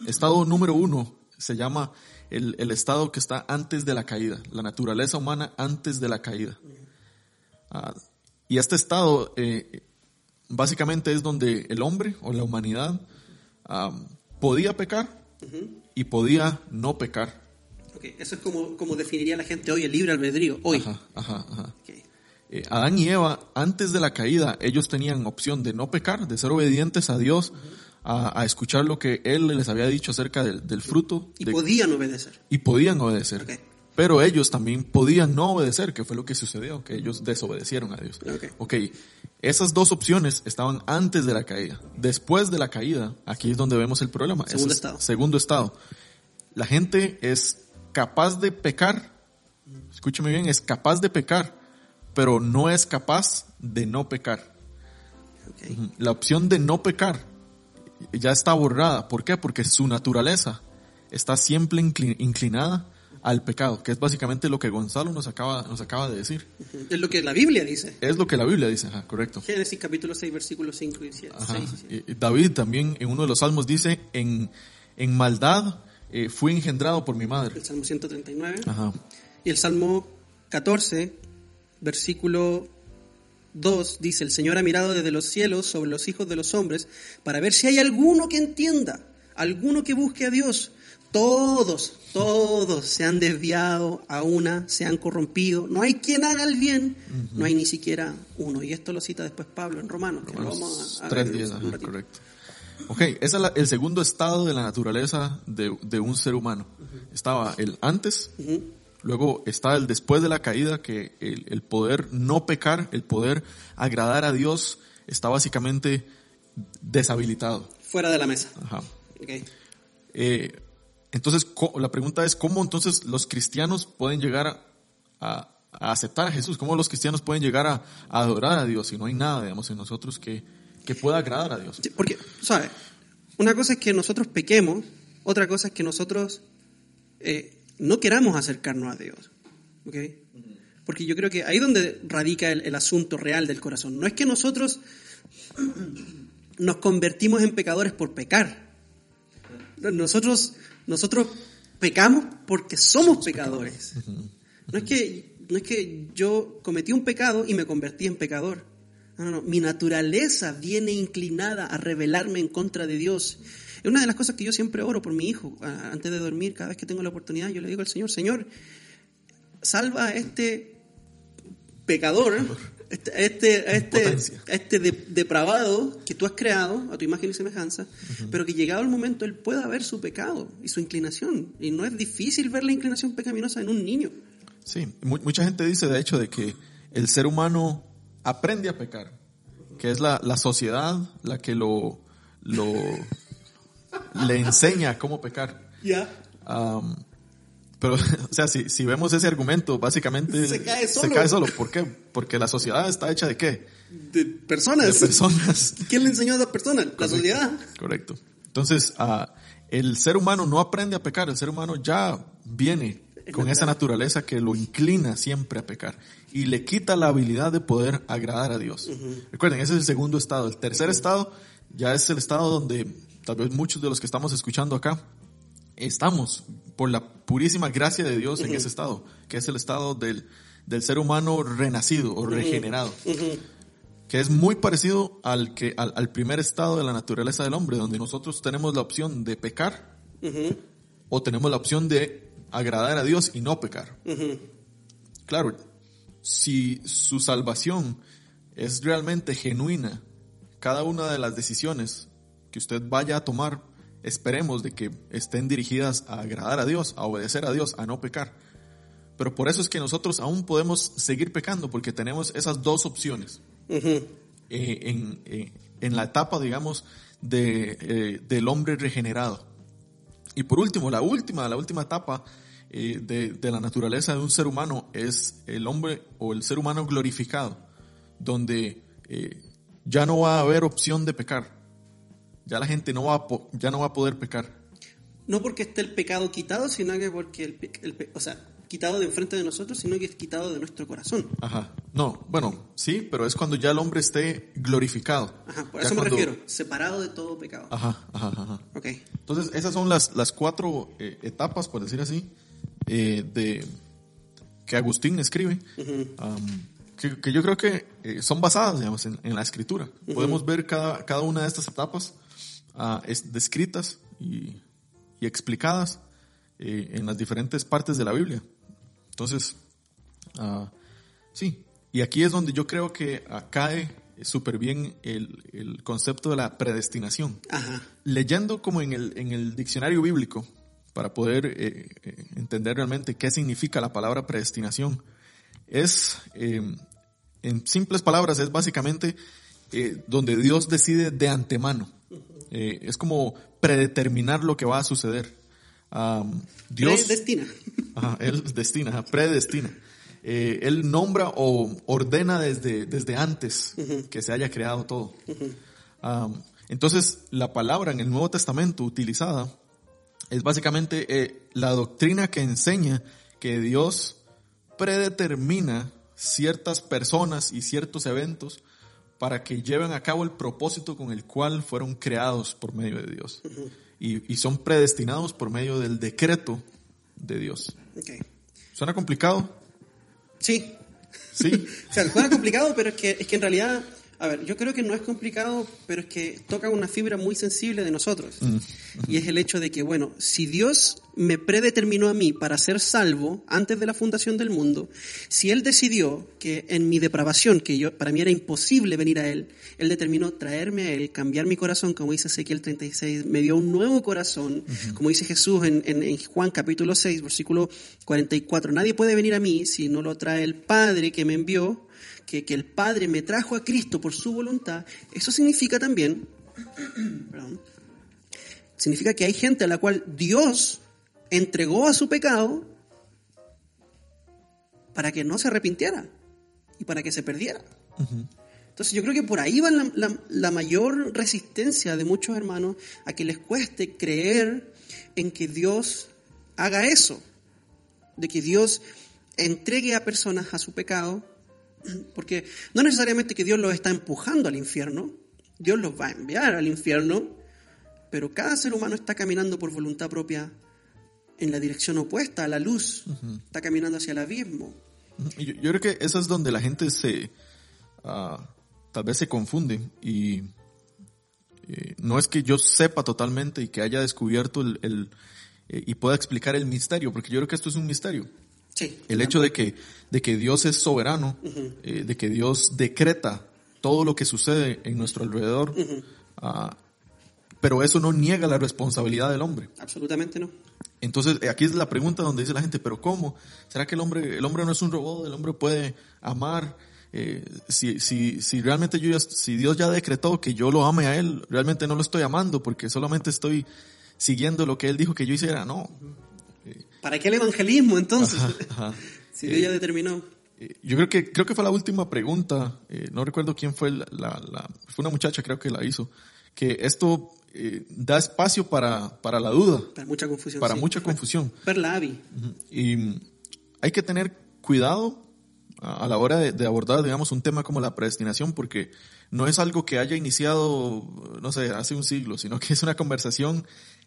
Estado número uno se llama el, el, estado que está antes de la caída, la naturaleza humana antes de la caída. Y este estado eh, básicamente es donde el hombre o la humanidad um, podía pecar uh -huh. y podía no pecar. Okay. Eso es como, como definiría la gente hoy el libre albedrío, hoy. Ajá, ajá, ajá. Okay. Eh, Adán y Eva, antes de la caída, ellos tenían opción de no pecar, de ser obedientes a Dios, uh -huh. a, a, escuchar lo que Él les había dicho acerca del, del fruto. Y de, podían obedecer. Y podían obedecer. Okay. Pero ellos también podían no obedecer, que fue lo que sucedió, que ellos desobedecieron a Dios. Okay. ok, esas dos opciones estaban antes de la caída. Después de la caída, aquí es donde vemos el problema. Segundo estado. Segundo estado. La gente es capaz de pecar, escúcheme bien, es capaz de pecar, pero no es capaz de no pecar. Okay. La opción de no pecar ya está borrada. ¿Por qué? Porque su naturaleza está siempre inclinada al pecado, que es básicamente lo que Gonzalo nos acaba, nos acaba de decir. Es lo que la Biblia dice. Es lo que la Biblia dice, ajá, correcto. Génesis capítulo 6, versículos 5 y 7. Ajá. 6 y 7. David también en uno de los salmos dice, en, en maldad eh, fui engendrado por mi madre. El Salmo 139. Ajá. Y el Salmo 14, versículo 2, dice, el Señor ha mirado desde los cielos sobre los hijos de los hombres para ver si hay alguno que entienda, alguno que busque a Dios. Todos, todos se han desviado a una, se han corrompido. No hay quien haga el bien, uh -huh. no hay ni siquiera uno. Y esto lo cita después Pablo en Romanos. Que Romanos vamos a, ajá, correcto. Ok, ese es la, el segundo estado de la naturaleza de, de un ser humano. Uh -huh. Estaba el antes, uh -huh. luego está el después de la caída, que el, el, poder no pecar, el poder agradar a Dios, está básicamente deshabilitado. Fuera de la mesa. Ajá. Okay. Eh, entonces, la pregunta es, ¿cómo entonces los cristianos pueden llegar a, aceptar a Jesús? ¿Cómo los cristianos pueden llegar a, adorar a Dios si no hay nada, digamos, en nosotros que, que pueda agradar a Dios? Porque, ¿sabes? Una cosa es que nosotros pequemos, otra cosa es que nosotros eh, no queramos acercarnos a Dios. ¿Ok? Porque yo creo que ahí es donde radica el, el asunto real del corazón. No es que nosotros nos convertimos en pecadores por pecar. Nosotros nosotros pecamos porque somos pecadores. No es que, no es que yo cometí un pecado y me convertí en pecador. No, no, no. Mi naturaleza viene inclinada a rebelarme en contra de Dios. Es una de las cosas que yo siempre oro por mi hijo. Antes de dormir, cada vez que tengo la oportunidad, yo le digo al Señor, Señor, salva a este pecador, este, este, este, este de, depravado que tú has creado a tu imagen y semejanza, uh -huh. pero que llegado el momento él pueda ver su pecado y su inclinación. Y no es difícil ver la inclinación pecaminosa en un niño. Sí, mucha gente dice de hecho de que el ser humano aprende a pecar, que es la, la sociedad la que lo, lo le enseña cómo pecar. Ya. Yeah. Um, pero, o sea, si, si vemos ese argumento, básicamente se cae solo. Se cae solo. ¿Por qué? Porque la sociedad está hecha de qué? De personas. De personas. ¿Quién le enseñó a esas personas? Correcto, la sociedad. Correcto. Entonces, uh, el ser humano no aprende a pecar, el ser humano ya viene con esa naturaleza que lo inclina siempre a pecar y le quita la habilidad de poder agradar a Dios. Uh -huh. Recuerden, ese es el segundo estado. El tercer estado ya es el estado donde tal vez muchos de los que estamos escuchando acá estamos por la purísima gracia de Dios uh -huh. en ese estado, que es el estado del, del ser humano renacido o regenerado, uh -huh. que es muy parecido al, que, al, al, primer estado de la naturaleza del hombre, donde nosotros tenemos la opción de pecar uh -huh. o tenemos la opción de agradar a Dios y no pecar. Claro, si su salvación es realmente genuina, cada una de las decisiones que usted vaya a tomar, esperemos de que estén dirigidas a agradar a Dios, a obedecer a Dios, a no pecar. Pero por eso es que nosotros aún podemos seguir pecando, porque tenemos esas dos opciones eh, en, eh, en la etapa, digamos, de, eh, del hombre regenerado. Y por último, la última, la última etapa de, de la naturaleza de un ser humano es el hombre o el ser humano glorificado, donde ya no va a haber opción de pecar. Ya la gente no va a, ya no va a poder pecar. No porque esté el pecado quitado, sino que porque el, el o sea, quitado de enfrente de nosotros, sino que es quitado de nuestro corazón. Ajá. No, bueno, sí, pero es cuando ya el hombre esté glorificado. Ajá, por Ya eso me cuando- refiero, separado de todo pecado. Ajá, ajá, ajá. Ok. Entonces, esas son las, las cuatro eh, etapas, por decir así, eh, de, que Agustín escribe, um, que, que yo creo que eh, son basadas, digamos, en, en la escritura. Podemos ver cada, cada una de estas etapas ah, es- descritas y, y explicadas eh, en las diferentes partes de la Biblia. Entonces, ah, sí, y aquí es donde yo creo que ah, cae súper bien el, el concepto de la predestinación Ajá. leyendo como en el, en el diccionario bíblico, para poder eh, eh, entender realmente qué significa la palabra predestinación, es, eh, en simples palabras, es básicamente eh, donde Dios decide de antemano. Eh, es como predeterminar lo que va a suceder. Dios, Predestina. Ajá, él destina, ajá, predestina. Eh, él nombra o ordena desde, desde antes que se haya creado todo. Entonces, la palabra en el Nuevo Testamento utilizada es básicamente eh, la doctrina que enseña que Dios predetermina ciertas personas y ciertos eventos para que lleven a cabo el propósito con el cual fueron creados por medio de Dios. y, y son predestinados por medio del decreto de Dios. Ok. ¿Suena complicado? Sí. Sí. O sea, suena complicado, pero es que, es que en realidad, a ver, yo creo que no es complicado, pero es que toca una fibra muy sensible de nosotros. Y es el hecho de que, bueno, si Dios me predeterminó a mí para ser salvo antes de la fundación del mundo, si Él decidió que en mi depravación, que yo, para mí era imposible venir a Él, Él determinó traerme a Él, cambiar mi corazón, como dice Ezequiel 36, me dio un nuevo corazón, como dice Jesús en, en- en Juan capítulo 6, versículo 44, nadie puede venir a mí si no lo trae el Padre que me envió, que, que el Padre me trajo a Cristo por su voluntad, eso significa también, perdón, significa que hay gente a la cual Dios entregó a su pecado para que no se arrepintiera y para que se perdiera. Entonces yo creo que por ahí va la, la- la mayor resistencia de muchos hermanos a que les cueste creer en que Dios haga eso, de que Dios entregue a personas a su pecado, porque no necesariamente que Dios los está empujando al infierno, Dios los va a enviar al infierno, pero cada ser humano está caminando por voluntad propia en la dirección opuesta a la luz, está caminando hacia el abismo. Yo, yo creo que eso es donde la gente se, ah, tal vez se confunde y eh, no es que yo sepa totalmente y que haya descubierto el, el, eh, y pueda explicar el misterio, porque yo creo que esto es un misterio. Sí. El hecho de que, de que Dios es soberano, eh, de que Dios decreta todo lo que sucede en nuestro alrededor, ah, pero eso no niega la responsabilidad del hombre. Absolutamente no. Entonces, eh, aquí es la pregunta donde dice la gente, pero ¿cómo? ¿Será que el hombre, el hombre no es un robot? ¿El hombre puede amar? Eh, si, si, si realmente yo ya- si Dios ya decretó que yo lo ame a Él, realmente no lo estoy amando porque solamente estoy siguiendo lo que Él dijo que yo hiciera. No. ¿Para qué el evangelismo entonces? Ajá. si Dios ya determinó. Eh, Yo creo que, creo que fue la última pregunta, eh, no recuerdo quién fue la, la- la- fue una muchacha creo que la hizo, que esto eh, da espacio para, para la duda, Para mucha confusión. para sí. mucha confusión. Perla Avi. Y hay que tener cuidado a, a la hora de, de abordar, digamos, un tema como la predestinación, porque no es algo que haya iniciado, no sé, hace un siglo, sino que es una conversación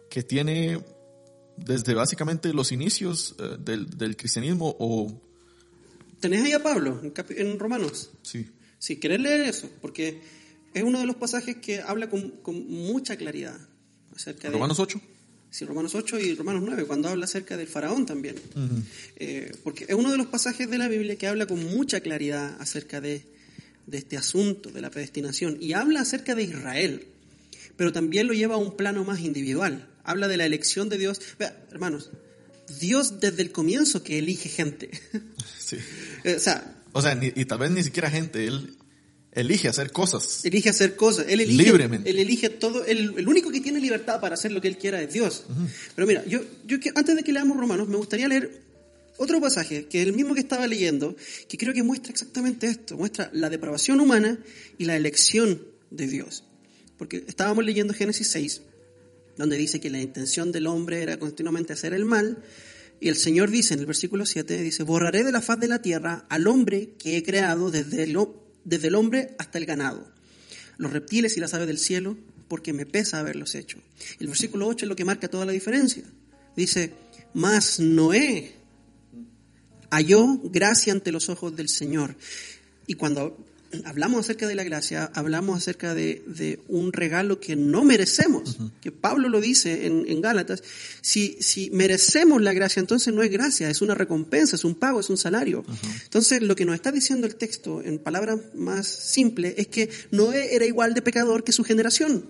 que tiene desde básicamente los inicios eh, del, del cristianismo o, ¿Tenés ahí a Pablo en, en Romanos? sí, Si querés leer eso, porque es uno de los pasajes que habla con, con mucha claridad acerca de... Romanos 8. Sí, Romanos 8 y Romanos 9, cuando habla acerca del faraón también. Eh, porque es uno de los pasajes de la Biblia que habla con mucha claridad acerca de, de este asunto, de la predestinación, y habla acerca de Israel, pero también lo lleva a un plano más individual. Habla de la elección de Dios. Vea, hermanos, Dios desde el comienzo que elige gente. Sí. o sea, O sea, ni- y tal vez ni siquiera gente, él elige hacer cosas. elige hacer cosas. Él elige, Libremente. Él elige todo. El, el único que tiene libertad para hacer lo que él quiera es Dios. Pero mira, yo, yo antes de que leamos Romanos, me gustaría leer otro pasaje, que es el mismo que estaba leyendo, que creo que muestra exactamente esto. Muestra la depravación humana y la elección de Dios. Porque estábamos leyendo Génesis 6, donde dice que la intención del hombre era continuamente hacer el mal. Y el Señor dice en el versículo 7, dice, borraré de la faz de la tierra al hombre que he creado desde el, desde el hombre hasta el ganado, los reptiles y las aves del cielo, porque me pesa haberlos hecho. El versículo 8 es lo que marca toda la diferencia. Dice, mas Noé halló gracia ante los ojos del Señor. Y cuando hablamos acerca de la gracia, hablamos acerca de, de un regalo que no merecemos, que Pablo lo dice en, en Gálatas, si, si merecemos la gracia, entonces no es gracia, es una recompensa, es un pago, es un salario. Entonces lo que nos está diciendo el texto en palabras más simples es que Noé era igual de pecador que su generación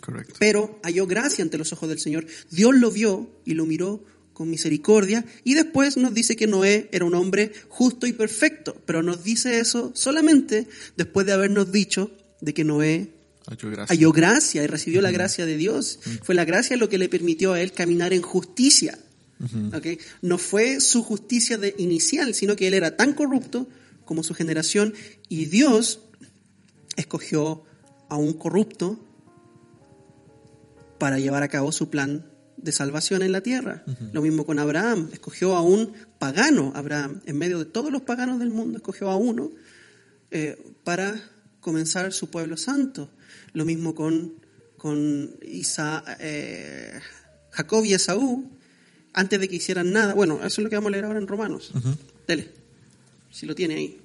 Correcto. pero halló gracia ante los ojos del Señor. Dios lo vio y lo miró con misericordia y después nos dice que Noé era un hombre justo y perfecto, pero nos dice eso solamente después de habernos dicho de que Noé Halló gracia. halló gracia y recibió la gracia de Dios. Fue la gracia lo que le permitió a él caminar en justicia. ¿ok? No fue su justicia de inicial, sino que él era tan corrupto como su generación y Dios escogió a un corrupto para llevar a cabo su plan de salvación en la tierra. Lo mismo con Abraham, escogió a un pagano, Abraham, en medio de todos los paganos del mundo, escogió a uno eh, para comenzar su pueblo santo. Lo mismo con, con Isa- eh, Jacob y Esaú, antes de que hicieran nada. Bueno, eso es lo que vamos a leer ahora en Romanos. Dele, si lo tiene ahí.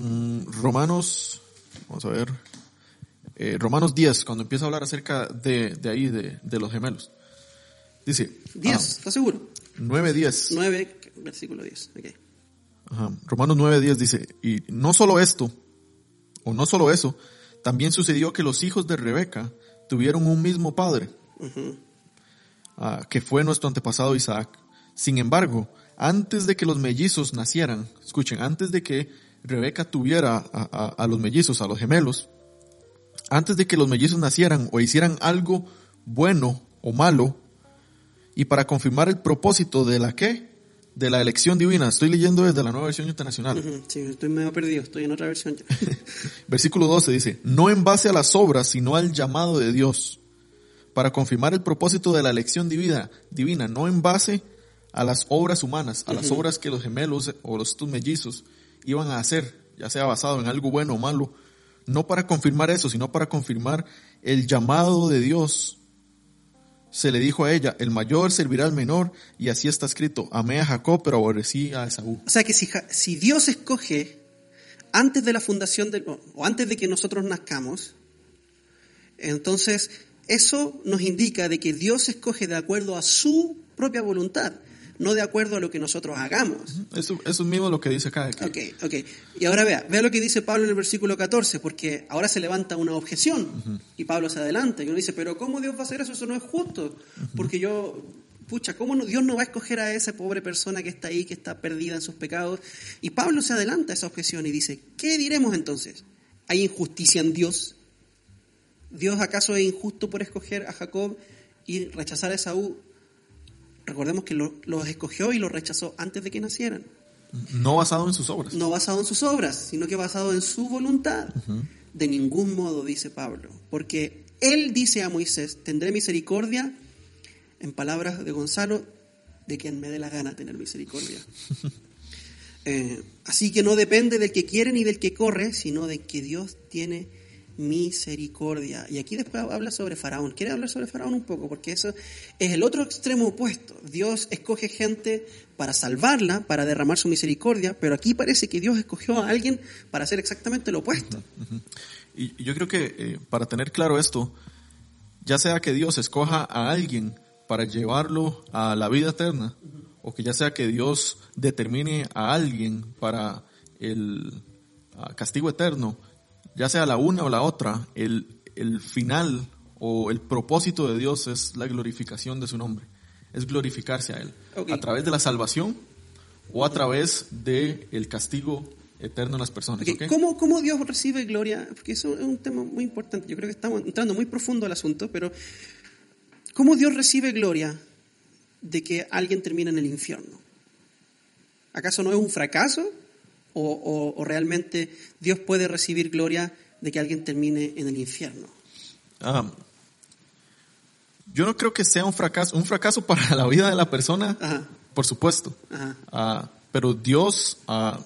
Mm, Romanos, vamos a ver. Eh, Romanos 10, cuando empieza a hablar acerca de, de ahí, de, de los gemelos. Dice, 10, ah, ¿estás seguro? 9, 10. 9, versículo 10. ok. Ajá. Romanos 9:10 dice, y no solo esto, o no solo eso, también sucedió que los hijos de Rebeca tuvieron un mismo padre, ah, que fue nuestro antepasado Isaac. Sin embargo, antes de que los mellizos nacieran, escuchen, antes de que Rebeca tuviera a, a- a los mellizos, a los gemelos, antes de que los mellizos nacieran o hicieran algo bueno o malo, y para confirmar el propósito de la qué? De la elección divina. Estoy leyendo desde la nueva versión internacional. Sí, estoy medio perdido, estoy en otra versión ya. Versículo 12 dice, no en base a las obras, sino al llamado de Dios, para confirmar el propósito de la elección divina, divina no en base a las obras humanas, a las obras que los gemelos o los mellizos iban a hacer, ya sea basado en algo bueno o malo, no para confirmar eso, sino para confirmar el llamado de Dios. Se le dijo a ella, el mayor servirá al menor, y así está escrito, amé a Jacob, pero aborrecí a Esaú. O sea que si, Dios escoge antes de la fundación del, o antes de que nosotros nazcamos, entonces eso nos indica de que Dios escoge de acuerdo a su propia voluntad, no de acuerdo a lo que nosotros hagamos. Eso, eso mismo es lo que dice acá. que- Ok, ok. Y ahora vea, vea lo que dice Pablo en el versículo 14, porque ahora se levanta una objeción y Pablo se adelanta y uno dice, pero ¿cómo Dios va a hacer eso? Eso no es justo. Porque yo, pucha, ¿cómo no- Dios no va a escoger a esa pobre persona que está ahí, que está perdida en sus pecados? Y Pablo se adelanta a esa objeción y dice, ¿qué diremos entonces? ¿Hay injusticia en Dios? ¿Dios acaso es injusto por escoger a Jacob y rechazar a Esaú? Recordemos que lo- los escogió y los rechazó antes de que nacieran No basado en sus obras. no basado en sus obras, sino que basado en su voluntad. De ningún modo, dice Pablo, porque él dice a Moisés, tendré misericordia, en palabras de Gonzalo, de quien me dé la gana tener misericordia. Eh, así que no depende del que quiere ni del que corre, sino de que Dios tiene misericordia. Y aquí después habla sobre Faraón. ¿Quiere hablar sobre Faraón un poco? Porque eso es el otro extremo opuesto. Dios escoge gente para salvarla, para derramar su misericordia, pero aquí parece que Dios escogió a alguien para hacer exactamente lo opuesto. Y yo creo que eh, para tener claro esto, ya sea que Dios escoja a alguien para llevarlo a la vida eterna, o que ya sea que Dios determine a alguien para el castigo eterno, ya sea la una o la otra, el, el final o el propósito de Dios es la glorificación de su nombre, es glorificarse a Él, a través de la salvación o a través del el castigo eterno en las personas. Ok, ¿ok? ¿Cómo, ¿Cómo Dios recibe gloria? Porque eso es un tema muy importante. Yo creo que estamos entrando muy profundo al asunto, pero ¿cómo Dios recibe gloria de que alguien termine en el infierno? ¿Acaso no es un fracaso? ¿O, o- o realmente Dios puede recibir gloria de que alguien termine en el infierno? Ah, yo no creo que sea un fracaso, un fracaso para la vida de la persona, Ajá. por supuesto. Ajá. Ah, pero Dios, ah,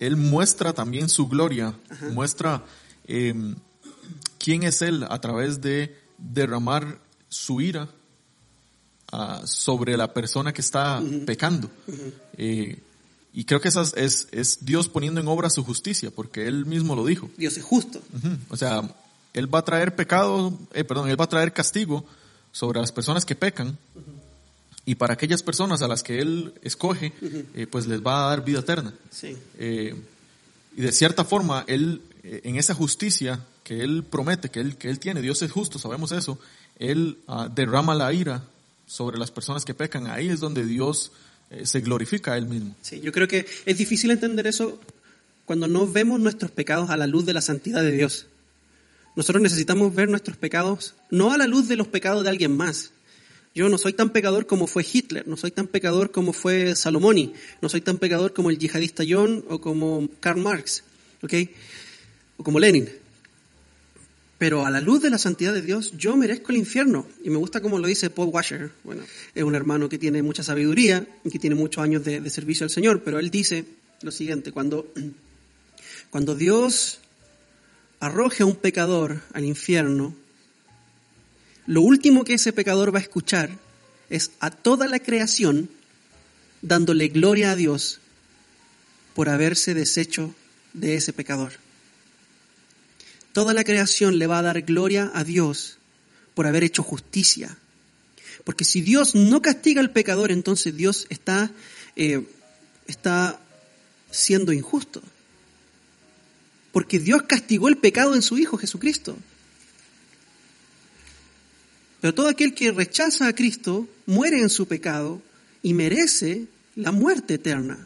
Él muestra también su gloria, muestra em, quién es Él a través de derramar su ira ah, sobre la persona que está pecando. Eh, y creo que esa es, es, Dios poniendo en obra su justicia, porque Él mismo lo dijo. Dios es justo. O sea, Él va a traer pecado, eh, perdón, Él va a traer castigo sobre las personas que pecan y para aquellas personas a las que Él escoge, eh, pues les va a dar vida eterna. Sí. Eh, y de cierta forma, Él, eh, en esa justicia que Él promete, que Él, que él tiene, Dios es justo, sabemos eso, Él ah, derrama la ira sobre las personas que pecan. Ahí es donde Dios eh, se glorifica Él mismo. Sí, yo creo que es difícil entender eso cuando no vemos nuestros pecados a la luz de la santidad de Dios. Nosotros necesitamos ver nuestros pecados no a la luz de los pecados de alguien más. Yo no soy tan pecador como fue Hitler, no soy tan pecador como fue Salomoni, no soy tan pecador como el yihadista John o como Karl Marx, ¿ok? O como Lenin. Pero a la luz de la santidad de Dios, yo merezco el infierno. Y me gusta como lo dice Paul Washer. Bueno, es un hermano que tiene mucha sabiduría y que tiene muchos años de, servicio al Señor. Pero él dice lo siguiente, cuando, cuando Dios arroje a un pecador al infierno, lo último que ese pecador va a escuchar es a toda la creación dándole gloria a Dios por haberse deshecho de ese pecador. Toda la creación le va a dar gloria a Dios por haber hecho justicia. Porque si Dios no castiga al pecador, entonces Dios está, eh, está siendo injusto. Porque Dios castigó el pecado en su Hijo Jesucristo. Pero todo aquel que rechaza a Cristo muere en su pecado y merece la muerte eterna.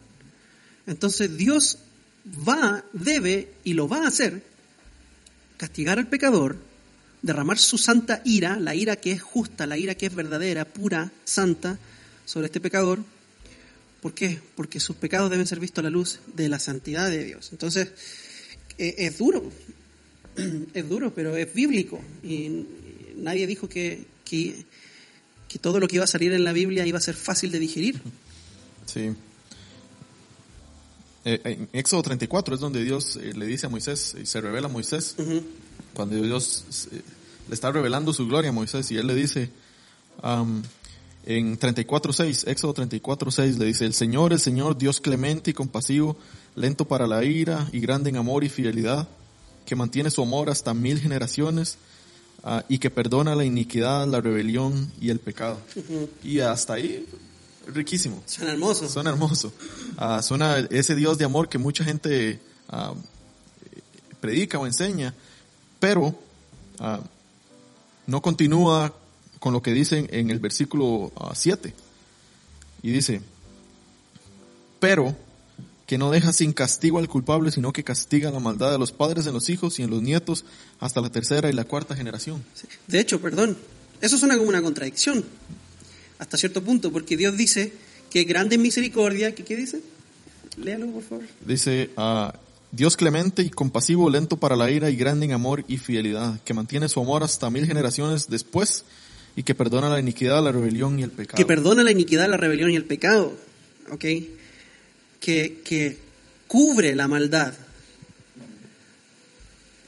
Entonces Dios va, debe y lo va a hacer, castigar al pecador, derramar su santa ira, la ira que es justa, la ira que es verdadera, pura, santa, sobre este pecador. ¿Por qué? Porque sus pecados deben ser vistos a la luz de la santidad de Dios. Entonces, eh, es duro, es duro, pero es bíblico. Y nadie dijo que, que, que todo lo que iba a salir en la Biblia iba a ser fácil de digerir. Sí. Eh, en Éxodo 34 es donde Dios eh, le dice a Moisés, y se revela a Moisés, cuando Dios eh, le está revelando su gloria a Moisés, y él le dice, en 34.6, Éxodo 34.6, le dice, el Señor, el Señor, Dios clemente y compasivo, lento para la ira y grande en amor y fidelidad, que mantiene su amor hasta mil generaciones, ah, y que perdona la iniquidad, la rebelión y el pecado. Y hasta ahí, riquísimo. Suena hermoso. Suena hermoso. Ah, suena ese Dios de amor que mucha gente ah, predica o enseña, pero ah, no continúa con lo que dicen en el versículo 7. y dice, pero que no deja sin castigo al culpable, sino que castiga la maldad de los padres en los hijos y en los nietos hasta la tercera y la cuarta generación. De hecho, perdón, eso suena como una contradicción, hasta cierto punto, porque Dios dice que grande es misericordia, que, ¿qué dice? Léalo, por favor. Dice, ah, Dios clemente y compasivo, lento para la ira y grande en amor y fidelidad, que mantiene su amor hasta mil generaciones después y que perdona la iniquidad, la rebelión y el pecado. Que perdona la iniquidad, la rebelión y el pecado, ¿ok? Que, que cubre la maldad.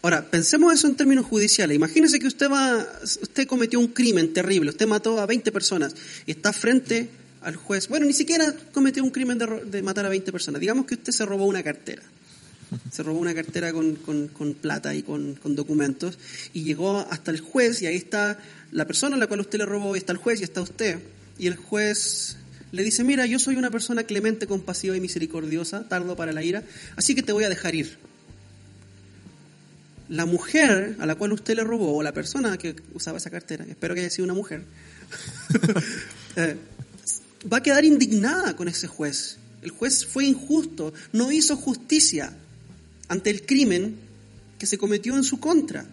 Ahora, pensemos eso en términos judiciales. Imagínese que usted va, usted cometió un crimen terrible, usted mató a 20 personas y está frente al juez. Bueno, ni siquiera cometió un crimen de, de matar a 20 personas. Digamos que usted se robó una cartera. Se robó una cartera con, con, plata y con, con, documentos y llegó hasta el juez y ahí está la persona a la cual usted le robó y está el juez y está usted. Y el juez le dice, mira, yo soy una persona clemente, compasiva y misericordiosa, tardo para la ira, así que te voy a dejar ir. La mujer a la cual usted le robó, o la persona que usaba esa cartera, espero que haya sido una mujer, eh, va a quedar indignada con ese juez. El juez fue injusto, no hizo justicia ante el crimen que se cometió en su contra.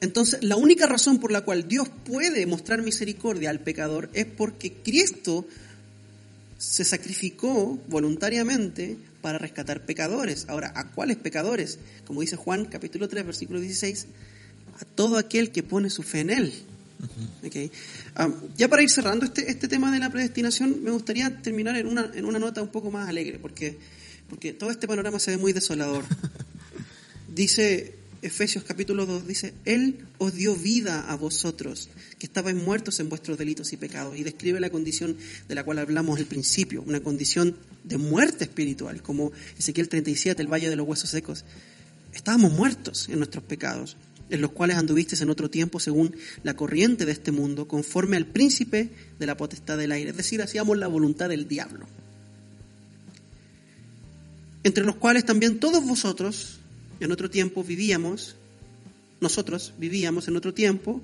Entonces, la única razón por la cual Dios puede mostrar misericordia al pecador es porque Cristo se sacrificó voluntariamente para rescatar pecadores. Ahora, ¿a cuáles pecadores? Como dice Juan capítulo 3, versículo 16, a todo aquel que pone su fe en Él. Ah, ya para ir cerrando este, este tema de la predestinación, me gustaría terminar en una, en una nota un poco más alegre, porque, porque todo este panorama se ve muy desolador. Dice Efesios capítulo 2 dice, Él os dio vida a vosotros, que estabais muertos en vuestros delitos y pecados, y describe la condición de la cual hablamos al principio, una condición de muerte espiritual, como Ezequiel 37, el valle de los huesos secos. Estábamos muertos en nuestros pecados, en los cuales anduvisteis en otro tiempo según la corriente de este mundo, conforme al príncipe de la potestad del aire, es decir, hacíamos la voluntad del diablo. Entre los cuales también todos vosotros, en otro tiempo vivíamos, nosotros vivíamos en otro tiempo,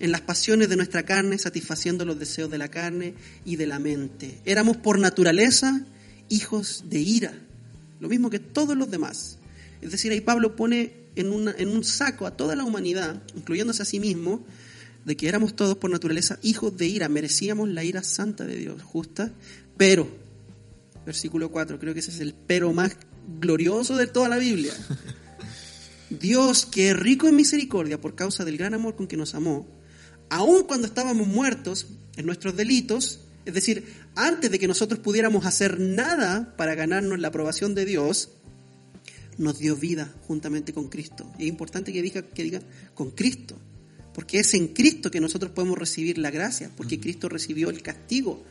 en las pasiones de nuestra carne, satisfaciendo los deseos de la carne y de la mente. Éramos por naturaleza hijos de ira, lo mismo que todos los demás. Es decir, ahí Pablo pone en, una, en un saco a toda la humanidad, incluyéndose a sí mismo, de que éramos todos por naturaleza hijos de ira, merecíamos la ira santa de Dios, justa, pero, versículo 4, creo que ese es el pero más glorioso de toda la Biblia. Dios, que es rico en misericordia por causa del gran amor con que nos amó, aun cuando estábamos muertos en nuestros delitos, es decir, antes de que nosotros pudiéramos hacer nada para ganarnos la aprobación de Dios, nos dio vida juntamente con Cristo. Y es importante que diga, que diga con Cristo, porque es en Cristo que nosotros podemos recibir la gracia, porque Cristo recibió el castigo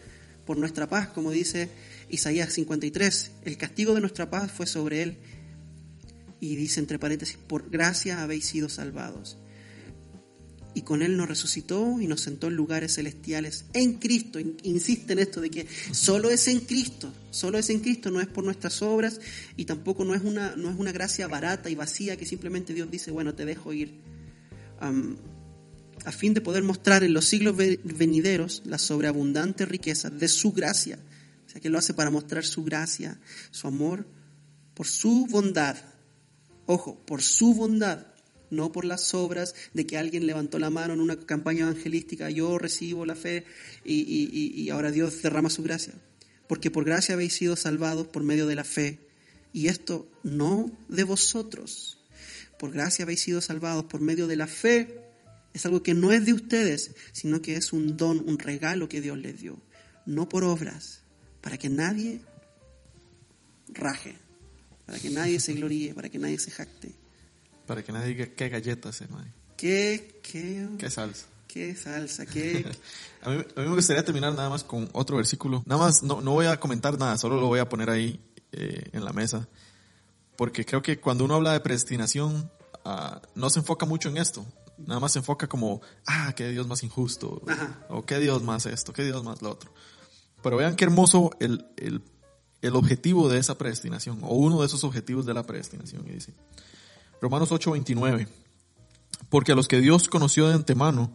por nuestra paz, como dice Isaías 53. El castigo de nuestra paz fue sobre él y dice entre paréntesis, por gracia habéis sido salvados. Y con Él nos resucitó y nos sentó en lugares celestiales en Cristo. Insiste en esto de que solo es en Cristo, solo es en Cristo, no es por nuestras obras y tampoco no es una, no es una gracia barata y vacía que simplemente Dios dice, bueno, te dejo ir. a fin de poder mostrar en los siglos venideros la sobreabundante riqueza de su gracia. O sea, que lo hace para mostrar su gracia, su amor, por su bondad Ojo, por su bondad, no por las obras de que alguien levantó la mano en una campaña evangelística, yo recibo la fe y, ahora Dios derrama su gracia. Porque por gracia habéis sido salvados por medio de la fe. Y esto no de vosotros. Por gracia habéis sido salvados por medio de la fe. Es algo que no es de ustedes, sino que es un don, un regalo que Dios les dio. No por obras, para que nadie raje para que nadie se gloríe, para que nadie se jacte. Para que nadie diga qué galletas, hermano. ¿Qué, qué, qué salsa. Qué salsa, qué... a, mí, a, mí, me gustaría terminar nada más con otro versículo. Nada más, no, no voy a comentar nada, solo lo voy a poner ahí eh, en la mesa. Porque creo que cuando uno habla de predestinación, uh, no se enfoca mucho en esto. Nada más se enfoca como, ah, qué Dios más injusto. O qué Dios más esto, qué Dios más lo otro. Pero vean qué hermoso el, el el objetivo de esa predestinación, o uno de esos objetivos de la predestinación. Y dice, Romanos 8:29, porque a los que Dios conoció de antemano,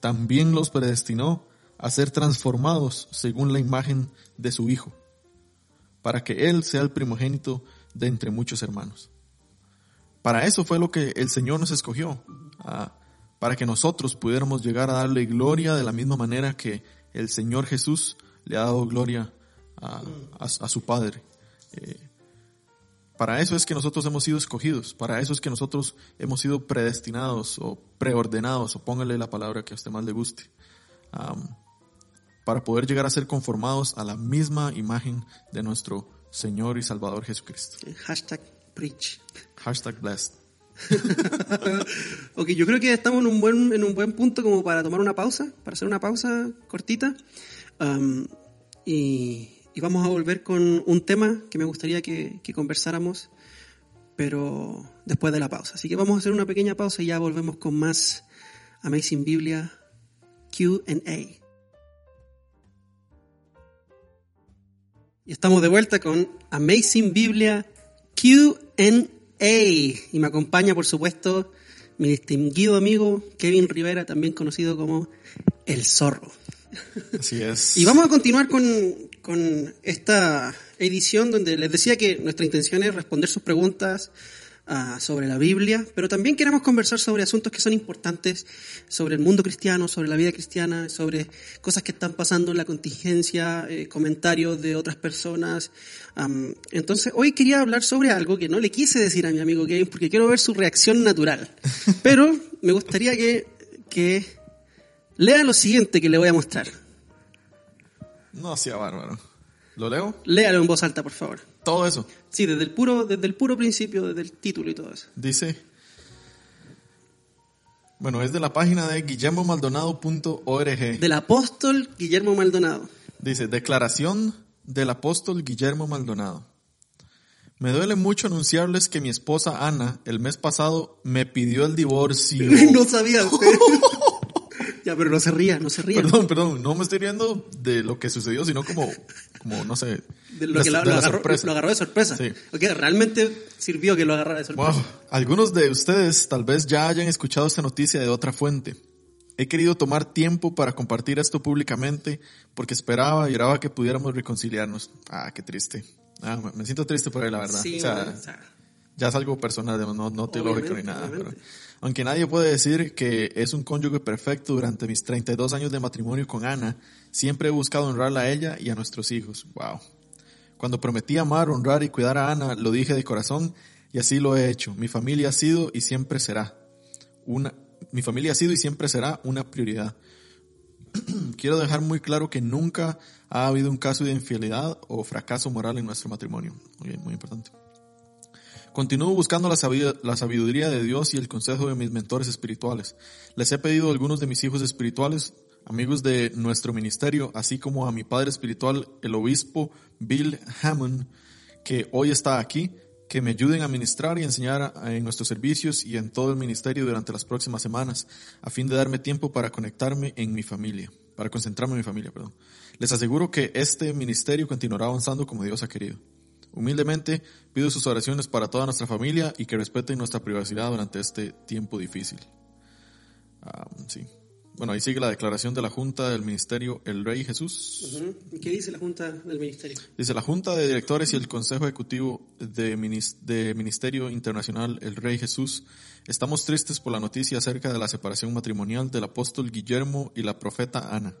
también los predestinó a ser transformados según la imagen de su Hijo, para que Él sea el primogénito de entre muchos hermanos. Para eso fue lo que el Señor nos escogió, para que nosotros pudiéramos llegar a darle gloria de la misma manera que el Señor Jesús le ha dado gloria a, su Padre. Eh, para eso es que nosotros hemos sido escogidos, para eso es que nosotros hemos sido predestinados o preordenados, o póngale la palabra que a usted más le guste, para poder llegar a ser conformados a la misma imagen de nuestro Señor y Salvador Jesucristo. Hashtag preach. Hashtag blessed. ok, yo creo que estamos en un buen, en un buen punto como para tomar una pausa, para hacer una pausa cortita. y y vamos a volver con un tema que me gustaría que, que conversáramos, pero después de la pausa. Así que vamos a hacer una pequeña pausa y ya volvemos con más Amazing Biblia QA. Y estamos de vuelta con Amazing Biblia QA. Y me acompaña, por supuesto, mi distinguido amigo Kevin Rivera, también conocido como El Zorro. Así es. Y vamos a continuar con, con esta edición donde les decía que nuestra intención es responder sus preguntas uh, sobre la Biblia, pero también queremos conversar sobre asuntos que son importantes, sobre el mundo cristiano, sobre la vida cristiana, sobre cosas que están pasando en la contingencia, eh, comentarios de otras personas. Um, entonces, hoy quería hablar sobre algo que no le quise decir a mi amigo Kevin porque quiero ver su reacción natural, pero me gustaría que, que lea lo siguiente que le voy a mostrar. No sea bárbaro. ¿Lo leo? Léalo en voz alta, por favor. Todo eso. Sí, desde el puro, desde el puro principio, desde el título y todo eso. Dice. Bueno, es de la página de guillermomaldonado.org. Del apóstol Guillermo Maldonado. Dice, declaración del apóstol Guillermo Maldonado. Me duele mucho anunciarles que mi esposa Ana el mes pasado me pidió el divorcio. no sabía usted. ya, pero no se ría, no se ría. Perdón, perdón, no me estoy riendo de lo que sucedió, sino como, como no sé, de lo que de lo, la agarró, lo agarró de sorpresa. Sí. Realmente sirvió que lo agarrara de sorpresa. Wow. Algunos de ustedes tal vez ya hayan escuchado esta noticia de otra fuente. He querido tomar tiempo para compartir esto públicamente porque esperaba y oraba que pudiéramos reconciliarnos. Ah, qué triste. Ah, me- siento triste por él, la verdad. Sí, o sea, bueno, o sea, ya es algo personal, no, no teológico ni nada. pero- aunque nadie puede decir que es un cónyuge perfecto durante mis 32 años de matrimonio con Ana, siempre he buscado honrarla a ella y a nuestros hijos. Wow. Cuando prometí amar, honrar y cuidar a Ana, lo dije de corazón y así lo he hecho. Mi familia ha sido y siempre será una, mi familia ha sido y siempre será una prioridad. Quiero dejar muy claro que nunca ha habido un caso de infidelidad o fracaso moral en nuestro matrimonio. Muy bien, muy importante. Continúo buscando la sabiduría, de Dios y el consejo de mis mentores espirituales. Les he pedido a algunos de mis hijos espirituales, amigos de nuestro ministerio, así como a mi padre espiritual, el obispo Bill Hammond, que hoy está aquí, que me ayuden a ministrar y enseñar en nuestros servicios y en todo el ministerio durante las próximas semanas, a fin de darme tiempo para conectarme en mi familia, para concentrarme en mi familia, perdón. Les aseguro que este ministerio continuará avanzando como Dios ha querido. Humildemente pido sus oraciones para toda nuestra familia y que respeten nuestra privacidad durante este tiempo difícil. Sí. Bueno, ahí sigue la declaración de la Junta del Ministerio El Rey Jesús. ujú. ¿Y ¿Qué dice la Junta del Ministerio? Dice la Junta de Directores y el Consejo Ejecutivo de, Minis- de Ministerio Internacional El Rey Jesús estamos tristes por la noticia acerca de la separación matrimonial del apóstol Guillermo y la profeta Ana.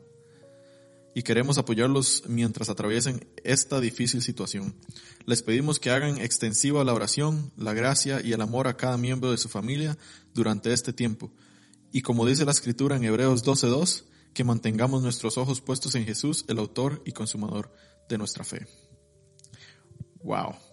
Y queremos apoyarlos mientras atraviesen esta difícil situación. Les pedimos que hagan extensiva la oración, la gracia y el amor a cada miembro de su familia durante este tiempo. Y como dice la escritura en Hebreos 12.2, que mantengamos nuestros ojos puestos en Jesús, el autor y consumador de nuestra fe. Wow.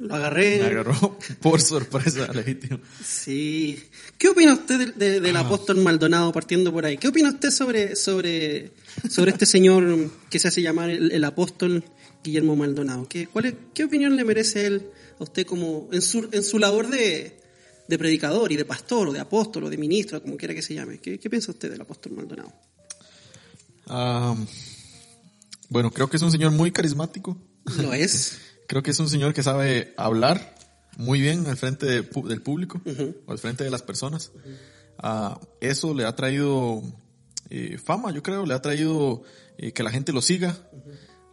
Lo agarré. Me agarró por sorpresa, legítimo. Sí. ¿Qué opina usted de- de- del apóstol Maldonado partiendo por ahí? ¿Qué opina usted sobre, sobre, sobre este señor que se hace llamar el, el apóstol Guillermo Maldonado? ¿Qué, cuál es- ¿Qué opinión le merece él a usted como en su, en su labor de, de predicador y de pastor o de apóstol o de ministro, como quiera que se llame? ¿Qué, qué piensa usted del apóstol Maldonado? Ah, bueno, creo que es un señor muy carismático. ¿Lo es? Creo que es un señor que sabe hablar muy bien al frente de del público o al frente de las personas. Ah, eso le ha traído eh, fama, yo creo, le ha traído eh, que la gente lo siga,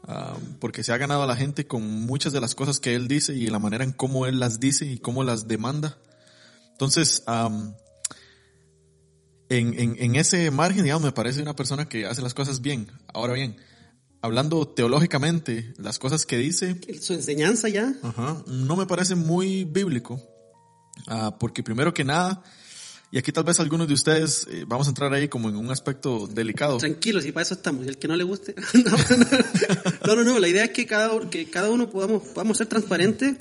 ah, porque se ha ganado a la gente con muchas de las cosas que él dice y la manera en cómo él las dice y cómo las demanda. Entonces, am, en, en, en ese margen, digamos, me parece una persona que hace las cosas bien. Ahora bien, hablando teológicamente, las cosas que dice, ¿Su enseñanza ya? Ajá, no me parece muy bíblico, ah, porque primero que nada, Y aquí tal vez algunos de ustedes eh, vamos a entrar ahí como en un aspecto delicado. Tranquilos, y para eso estamos. Y el que no le guste. no, no, no, La idea es que cada, que cada uno podamos, podamos ser transparentes.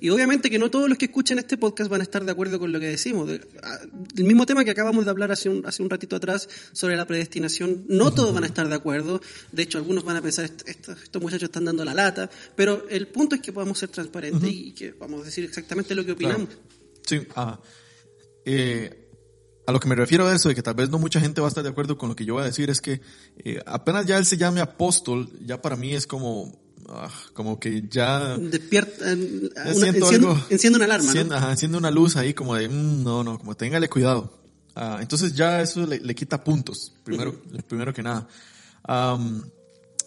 Y obviamente que no todos los que escuchen este podcast van a estar de acuerdo con lo que decimos. Ah, el mismo tema que acabamos de hablar hace un, hace un ratito atrás sobre la predestinación, no todos van a estar de acuerdo. De hecho, algunos van a pensar, estos, estos muchachos están dando la lata. Pero el punto es que podamos ser transparentes y que vamos a decir exactamente lo que opinamos. Sí, ah, eh, a lo que me refiero a eso, de que tal vez no mucha gente va a estar de acuerdo con lo que yo voy a decir, es que eh, apenas ya él se llame apóstol, ya para mí es como, ah, como que ya... Despierta, enciende, una alarma. Enciende, una luz ahí como de, mm, no, no, como téngale cuidado. Ah, entonces ya eso le, quita puntos, primero, primero que nada.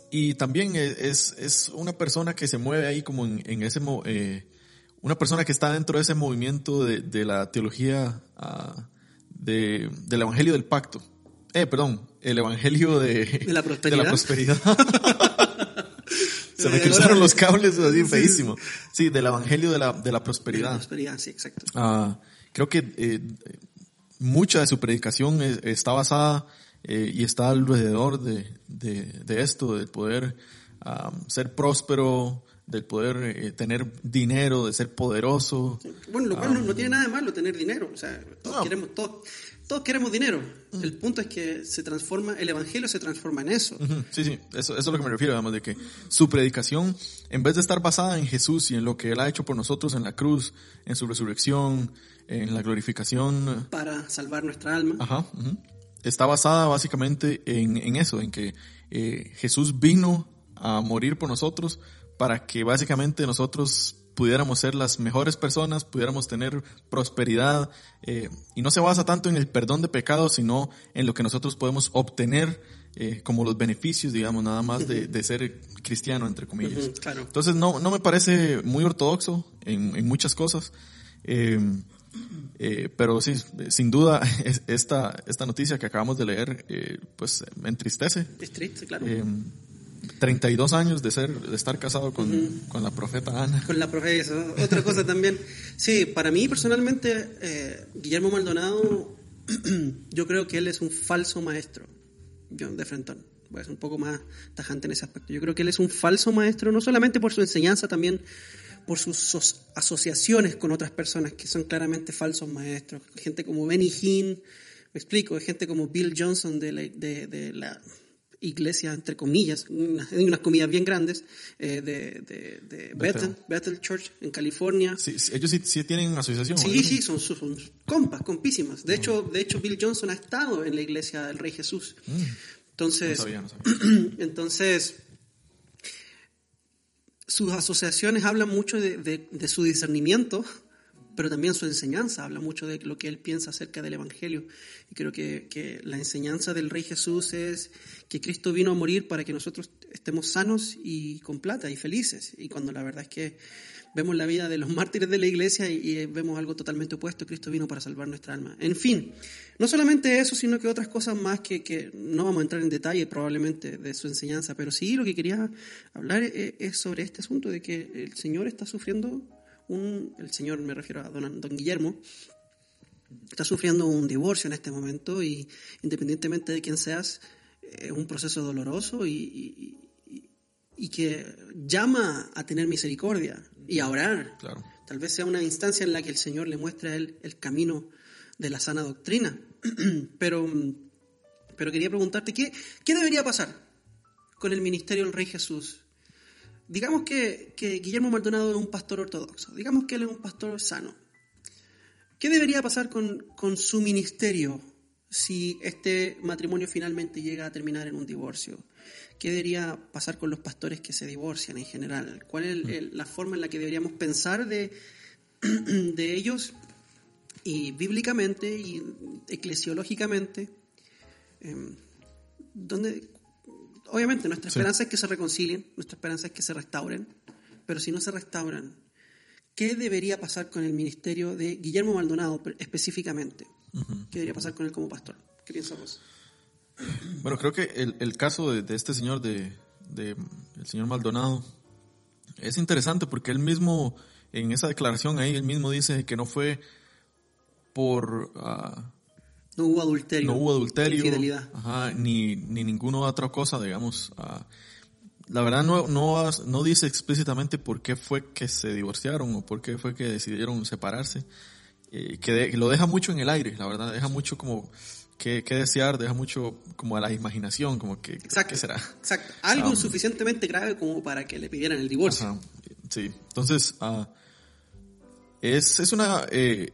y también es, es una persona que se mueve ahí como en, ese, eh, una persona que está dentro de ese movimiento de, de la teología uh, de, del Evangelio del Pacto. Eh, perdón, el Evangelio de, de la prosperidad. Se me cruzaron los cables así feísimo. Sí, del Evangelio de la, de la prosperidad. De la prosperidad, sí, exacto. Ah, creo que eh, mucha de su predicación está basada eh, y está alrededor de, de, de esto, del poder ah, ser próspero, del poder eh, tener dinero, de ser poderoso. Bueno, lo cual no, tiene nada de malo tener dinero, o sea, todos queremos, todos, todos queremos dinero. El punto es que se transforma, el evangelio se transforma en eso. Sí, sí, eso, eso, es lo que me refiero, además de que su predicación, en vez de estar basada en Jesús y en lo que Él ha hecho por nosotros en la cruz, en su resurrección, en la glorificación. Para salvar nuestra alma. Ajá. Está basada básicamente en, en eso, en que eh, Jesús vino a morir por nosotros para que básicamente nosotros pudiéramos ser las mejores personas, pudiéramos tener prosperidad, eh, y no se basa tanto en el perdón de pecados, sino en lo que nosotros podemos obtener eh, como los beneficios, digamos, nada más de, ser cristiano, entre comillas. Entonces no, no me parece muy ortodoxo en, muchas cosas, eh, pero sí, sin duda, esta, esta noticia que acabamos de leer, pues me entristece. Es triste, claro. 32 años de ser de estar casado con, con la profeta Ana. Con la profeta, otra cosa también. Sí, para mí personalmente, eh, Guillermo Maldonado, yo creo que él es un falso maestro. Yo, de Frentón. Voy a ser un poco más tajante en ese aspecto. Yo creo que él es un falso maestro, no solamente por su enseñanza, también por sus asociaciones con otras personas que son claramente falsos maestros. Gente como Benny Hinn, me explico, gente como Bill Johnson de de, de la iglesia, entre comillas, hay unas comillas bien grandes, eh, de, de, de Bethel, Bethel, Church en California. Sí, ellos sí, sí, tienen asociación. Sí, sí, son, son, compas, compísimas. De, hecho, de hecho, Bill Johnson ha estado en la iglesia del Rey Jesús. Mm. Entonces, no sabía, no sabía. entonces, sus asociaciones hablan mucho de, de su discernimiento pero también su enseñanza habla mucho de lo que él piensa acerca del Evangelio. Y creo que, que, la enseñanza del Rey Jesús es que Cristo vino a morir para que nosotros estemos sanos y con plata y felices. Y cuando la verdad es que vemos la vida de los mártires de la iglesia y, vemos algo totalmente opuesto, Cristo vino para salvar nuestra alma. En fin, no solamente eso, sino que otras cosas más que, que no vamos a entrar en detalle probablemente de su enseñanza, pero sí lo que quería hablar es, es sobre este asunto de que el Señor está sufriendo el señor, me refiero a don, don Guillermo, está sufriendo un divorcio en este momento y independientemente de quién seas, es un proceso doloroso y, y, que llama a tener misericordia y a orar. Tal vez sea una instancia en la que el Señor le muestre a él el camino de la sana doctrina. pero, pero quería preguntarte, ¿qué, ¿qué debería pasar con el ministerio del Rey Jesús digamos que, Guillermo Maldonado es un pastor ortodoxo, digamos que él es un pastor sano. ¿Qué debería pasar con, su ministerio si este matrimonio finalmente llega a terminar en un divorcio? ¿Qué debería pasar con los pastores que se divorcian en general? ¿Cuál es la forma en la que deberíamos pensar de, de ellos? Y bíblicamente y eclesiológicamente, em, ¿dónde, obviamente nuestra esperanza es que se reconcilien, nuestra esperanza es que se restauren, pero si no se restauran, ¿qué debería pasar con el ministerio de Guillermo Maldonado específicamente? ¿Qué debería pasar con él como pastor? ¿Qué piensas vos? Bueno, creo que el, caso de, este señor, de, el señor Maldonado, es interesante porque él mismo, en esa declaración ahí, él mismo dice que no fue por, ah, No hubo adulterio. No hubo adulterio. Infidelidad. Ajá, ni, ni ninguna otra cosa, digamos. ah, la verdad no, no, no dice explícitamente por qué fue que se divorciaron o por qué fue que decidieron separarse. Eh, que, de- que lo deja mucho en el aire, la verdad. Deja mucho como que, que desear, deja mucho como a la imaginación, como que, Exacto. ¿qué será? Exacto. Algo Um, suficientemente grave como para que le pidieran el divorcio. Ajá, sí. Entonces, ah, es, es una, eh,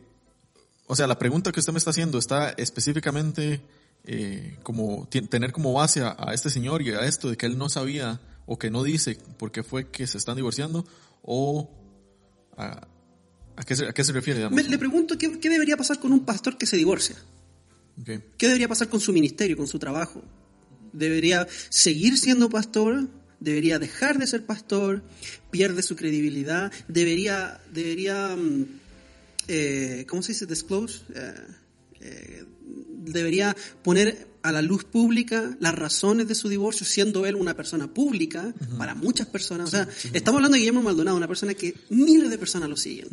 o sea, la pregunta que usted me está haciendo está específicamente eh, como tener como base a, a este señor y a esto de que él no sabía o que no dice por qué fue que se están divorciando o a, a qué, se, a qué se refiere, digamos. Le pregunto ¿qué, qué debería pasar con un pastor que se divorcia. ¿Qué debería pasar con su ministerio, con su trabajo? ¿Debería seguir siendo pastor? ¿Debería dejar de ser pastor? ¿Pierde su credibilidad? ¿Debería, debería mm, eh, ¿cómo se dice? Disclose? Eh, eh, ¿Debería poner a la luz pública las razones de su divorcio, siendo él una persona pública para muchas personas? O sea, estamos hablando de Guillermo Maldonado, una persona que miles de personas lo siguen.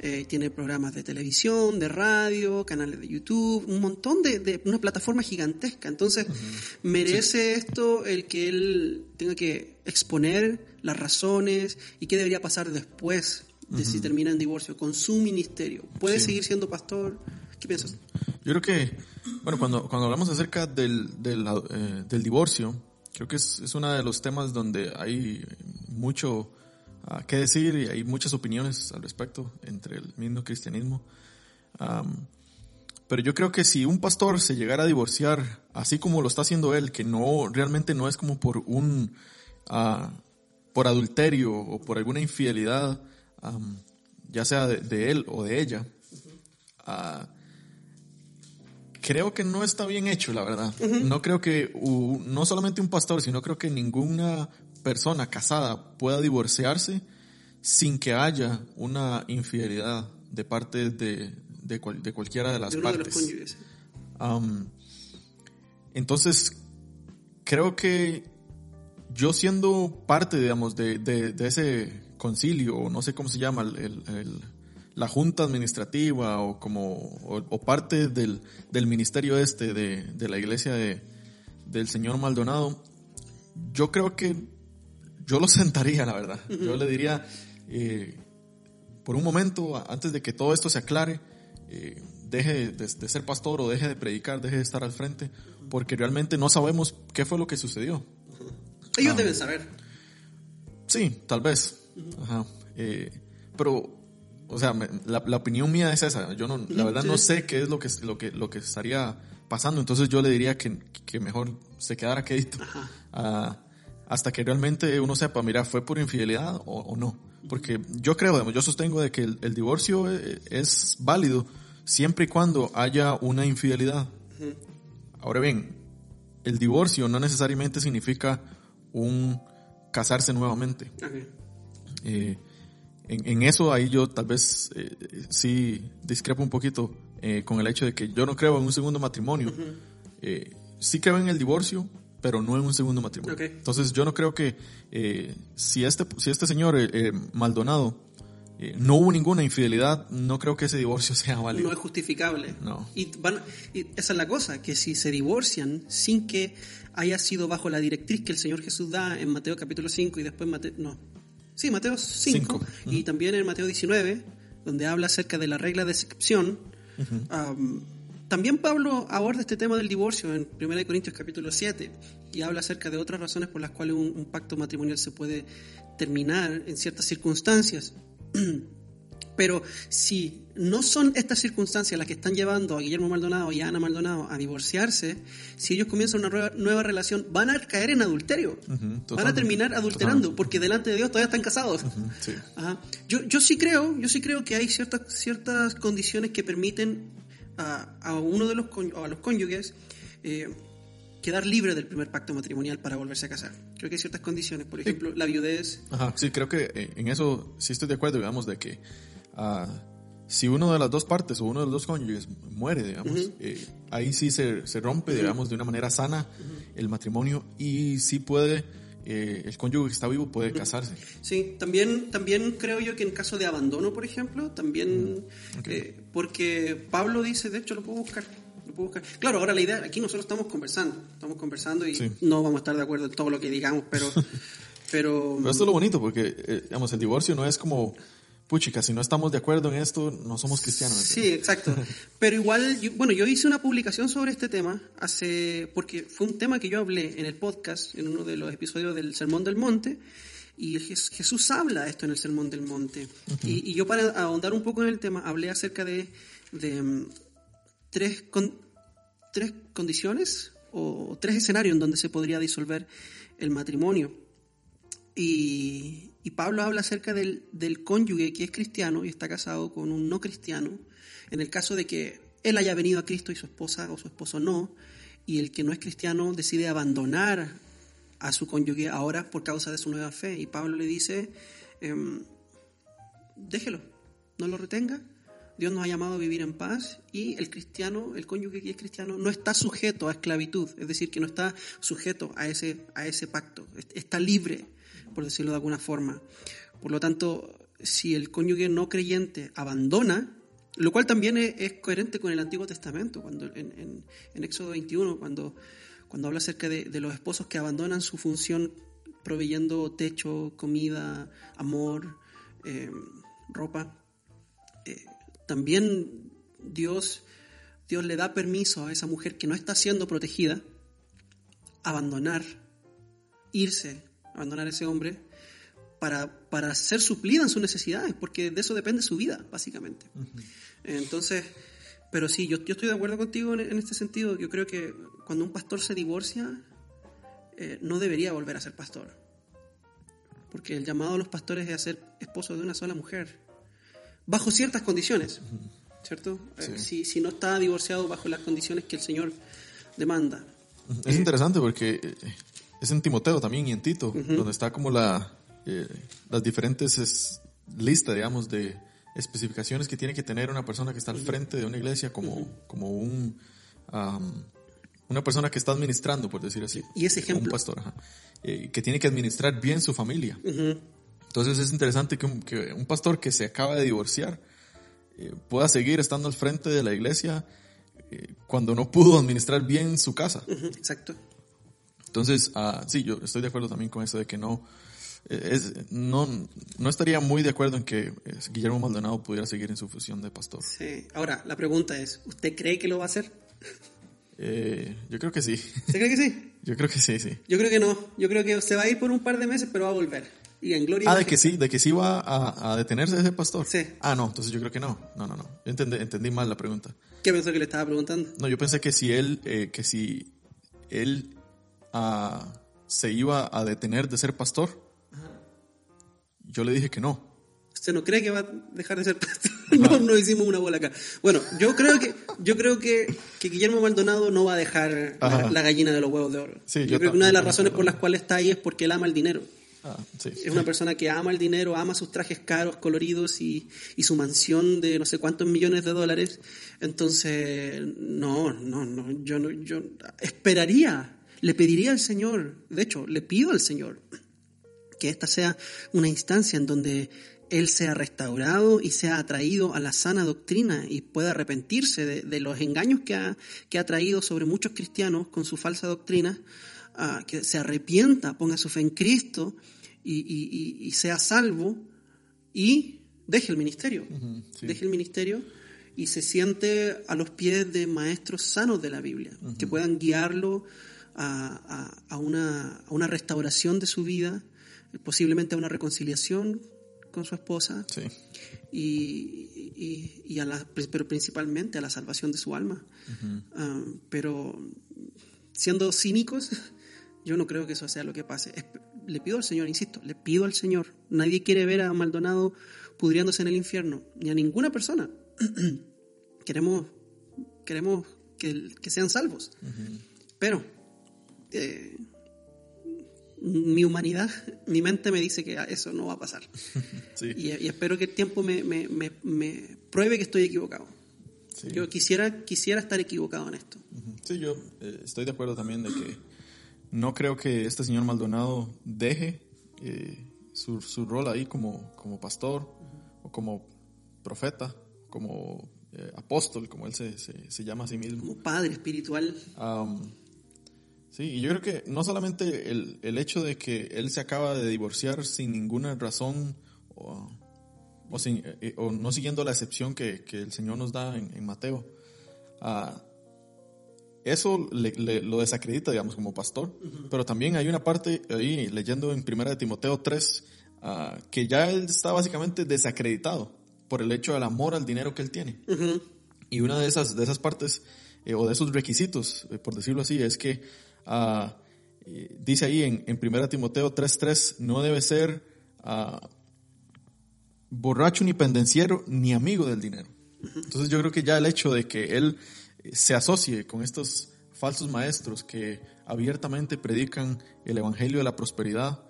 Eh, tiene programas de televisión, de radio, canales de YouTube, un montón de, de una plataforma gigantesca. Entonces, merece esto el que él tenga que exponer las razones y qué debería pasar después de si termina en divorcio con su ministerio. ¿Puede Sí. seguir siendo pastor? ¿Qué piensas? Yo creo que, bueno, cuando, cuando hablamos acerca del, del, eh, del divorcio, creo que es, es uno de los temas donde hay mucho ah, que decir y hay muchas opiniones al respecto entre el mismo cristianismo. Am, pero yo creo que si un pastor se llegara a divorciar, así como lo está haciendo él, que no, realmente no es como por un, ah, por adulterio o por alguna infidelidad, ya sea de, de él o de ella, ah, creo que no está bien hecho, la verdad. No creo que no solamente un pastor, sino creo que ninguna persona casada pueda divorciarse sin que haya una infidelidad de parte de, de, cual- de cualquiera de las De los partes. entonces, creo que yo siendo parte, digamos, de, de- de ese concilio, o no sé cómo se llama, el- la junta administrativa o como o, o parte del, del ministerio este de, de la iglesia de, del señor Maldonado, yo creo que yo lo sentaría, la verdad. Yo le diría, eh, por un momento, antes de que todo esto se aclare, eh, deje de, de ser pastor o deje de predicar, deje de estar al frente, porque realmente no sabemos qué fue lo que sucedió. Ellos Ah. deben saber. Sí, tal vez. Ajá. Eh, pero, o sea, me- la, la opinión mía es esa. Yo no, la verdad sí. no sé qué es lo que, lo que, lo que estaría pasando. Entonces yo le diría que, que mejor se quedara quedito. Ah, hasta que realmente uno sepa, mira, fue por infidelidad o, o no. Porque yo creo, yo sostengo de que el, el divorcio eh, es válido siempre y cuando haya una infidelidad. Ahora bien, el divorcio no necesariamente significa un casarse nuevamente. Ok. Eh, en, en eso ahí yo tal vez eh, sí discrepo un poquito eh, con el hecho de que yo no creo en un segundo matrimonio. Eh, sí creo en el divorcio, pero no en un segundo matrimonio. Ok. Entonces yo no creo que eh, si, este, si este señor eh, Maldonado no hubo ninguna infidelidad, no creo que ese divorcio sea válido. No es justificable. No. Y, van, y esa es la cosa, que si se divorcian sin que haya sido bajo la directriz que el Señor Jesús da en Mateo capítulo 5 y después Mateo... No. Sí, Mateo 5. Cinco. Y también en Mateo 19, donde habla acerca de la regla de excepción. am, también Pablo aborda este tema del divorcio en 1 Corintios capítulo 7 y habla acerca de otras razones por las cuales un, un pacto matrimonial se puede terminar en ciertas circunstancias. Pero si no son estas circunstancias las que están llevando a Guillermo Maldonado y a Ana Maldonado a divorciarse, si ellos comienzan una nueva, nueva relación, van a caer en adulterio. Van a terminar adulterando, totalmente. porque delante de Dios todavía están casados. Ujú, sí. Ajá. Yo, yo sí creo, yo sí creo que hay ciertas, ciertas condiciones que permiten a, a uno de los a los cónyuges eh, quedar libre del primer pacto matrimonial para volverse a casar. Creo que hay ciertas condiciones, por ejemplo, la viudez. Ajá, sí, creo que eh, en eso sí estoy de acuerdo, digamos, de que ah, si uno de las dos partes o uno de los dos cónyuges muere, digamos, eh, ahí sí se, se rompe, digamos, de una manera sana el matrimonio y sí puede, eh, el cónyuge que está vivo puede casarse. Sí, también, también creo yo que en caso de abandono, por ejemplo, también, ok. eh, porque Pablo dice, de hecho lo puedo buscar, puedo buscar. Claro, ahora la idea, aquí nosotros estamos conversando, estamos conversando y Sí. no vamos a estar de acuerdo en todo lo que digamos, pero, pero, Pero esto es lo bonito, porque, eh, digamos, el divorcio no es como, puchica, si no estamos de acuerdo en esto, no somos cristianos. Sí, exacto. Pero igual, yo- bueno, yo hice una publicación sobre este tema hace, porque fue un tema que yo hablé en el podcast, en uno de los episodios del Sermón del Monte, y Jes- Jesús habla de esto en el Sermón del Monte. y, y yo para ahondar un poco en el tema, hablé acerca de, de, mm, tres, con- tres condiciones o tres escenarios en donde se podría disolver el matrimonio. Y, y Pablo habla acerca del, del cónyuge que es cristiano y está casado con un no cristiano, en el caso de que él haya venido a Cristo y su esposa o su esposo no, y el que no es cristiano decide abandonar a su cónyuge ahora por causa de su nueva fe. Y Pablo le dice, em, déjelo, no lo retenga. Dios nos ha llamado a vivir en paz y el cristiano, el cónyuge que es cristiano, no está sujeto a esclavitud, es decir, que no está sujeto a ese, a ese pacto, está libre, por decirlo de alguna forma. Por lo tanto, si el cónyuge no creyente abandona, lo cual también es, coherente con el Antiguo Testamento, cuando en, en- en Éxodo 21, cuando, cuando habla acerca de, de los esposos que abandonan su función proveyendo techo, comida, amor, eh, ropa, eh, también Dios, Dios le da permiso a esa mujer que no está siendo protegida abandonar, irse, abandonar a ese hombre para, para ser suplida en sus necesidades, porque de eso depende su vida, básicamente. Entonces, pero sí, yo, yo estoy de acuerdo contigo en, en este sentido. Yo creo que cuando un pastor se divorcia, eh, no debería volver a ser pastor. Porque el llamado a los pastores es a ser esposo de una sola mujer, bajo ciertas condiciones, ¿cierto? Eh, si, si no está divorciado bajo las condiciones que el Señor demanda. Es interesante porque eh, es en Timoteo también y en Tito, donde está como la, eh, las diferentes es- listas, digamos, de especificaciones que tiene que tener una persona que está al frente de una iglesia como, como un, am, una persona que está administrando, por decir así. Y ese Un ejemplo. pastor, ajá. Eh, que tiene que administrar bien su familia. Entonces es interesante que un, que un pastor que se acaba de divorciar eh, pueda seguir estando al frente de la iglesia eh, cuando no pudo administrar bien su casa. Exacto. Entonces, ah, sí, yo estoy de acuerdo también con eso de que no, eh, es, no, no estaría muy de acuerdo en que eh, Guillermo Maldonado pudiera seguir en su función de pastor. Sí. Ahora, la pregunta es, ¿usted cree que lo va a hacer? Eh, yo creo que sí. ¿Usted cree que sí? Yo creo que sí, sí. Yo creo que no. Yo creo que se va a ir por un par de meses, pero va a volver. Y en gloria. Ah, de que sí, de que sí va a, a detenerse ese pastor. Sí. Ah, no, entonces yo creo que no. No, no, no. Yo entendí, entendí mal la pregunta. ¿Qué pensó que le estaba preguntando? No, yo pensé que si él, eh, que si él ah, se iba a detener de ser pastor, yo le dije que no. ¿Usted no cree que va a dejar de ser pastor? no, no hicimos una bola acá. Bueno, yo creo que, yo creo que, que Guillermo Maldonado no va a dejar la, Ajá. la gallina de los huevos de oro. Sí, yo, yo creo que una de las razones por las cuales está ahí es porque él ama el dinero. Ah, sí. Es una persona que ama el dinero, ama sus trajes caros, coloridos y, y su mansión de no sé cuántos millones de dólares. Entonces, no, no, no, yo no, yo esperaría, le pediría al Señor, de hecho, le pido al Señor que esta sea una instancia en donde él sea restaurado y sea atraído a la sana doctrina y pueda arrepentirse de, de los engaños que ha, que ha traído sobre muchos cristianos con su falsa doctrina, ah, que se arrepienta, ponga su fe en Cristo y, y- y- y sea salvo y deje el ministerio, sí. deje el ministerio y se siente a los pies de maestros sanos de la Biblia, que puedan guiarlo a, a- a una, a una restauración de su vida, posiblemente a una reconciliación con su esposa Sí. y, y- y a la, pero principalmente a la salvación de su alma. Ah, pero siendo cínicos, yo no creo que eso sea lo que pase. Es- le pido al Señor, insisto, le pido al Señor. Nadie quiere ver a Maldonado pudriéndose en el infierno, ni a ninguna persona. queremos queremos que, que sean salvos. Pero eh, mi humanidad, mi mente me dice que eso no va a pasar. Sí. Y, y espero que el tiempo me, me- me- me pruebe que estoy equivocado. Sí. Yo quisiera, quisiera estar equivocado en esto. Sí, yo eh, estoy de acuerdo también de que no creo que este señor Maldonado deje eh, su, su rol ahí como, como pastor o como profeta, como eh, apóstol, como él se, se, se, llama a sí mismo. Como padre espiritual. Um, sí, y yo creo que no solamente el, el, hecho de que él se acaba de divorciar sin ninguna razón o, o, sin, eh, o no siguiendo la excepción que, que, el Señor nos da en, en Mateo, uh, eso le, le, lo desacredita, digamos, como pastor. Uh -huh. Pero también hay una parte ahí, leyendo en 1 de Timoteo 3, uh, que ya él está básicamente desacreditado por el hecho del amor al dinero que él tiene. Uh -huh. Y una de esas, de esas partes, eh, o de esos requisitos, eh, por decirlo así, es que uh, dice ahí en, en 1 Timoteo 3.3, no debe ser borracho ni pendenciero ni amigo del dinero. Entonces yo creo que ya el hecho de que él se asocie con estos falsos maestros que abiertamente predican el evangelio de la prosperidad,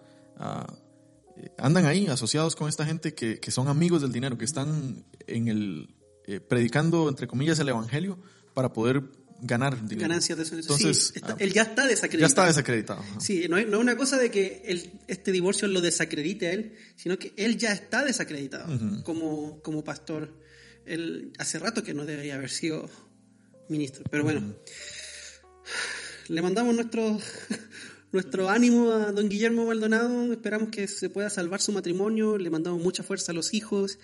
andan ahí asociados con esta gente que, que, son amigos del dinero, que están en el eh, predicando entre comillas el evangelio para poder ganar dinero. Ganancias de eso. Entonces, sí, está, él ya está desacreditado. Ya está desacreditado. Ajá. Sí, no es no una cosa de que el, este divorcio lo desacredite a él, sino que él ya está desacreditado uh -huh. como, como pastor. Él, hace rato que no debería haber sido ministro. Pero bueno, uh -huh. le mandamos nuestro nuestro ánimo a don Guillermo Maldonado. Esperamos que se pueda salvar su matrimonio. Le mandamos mucha fuerza a los hijos.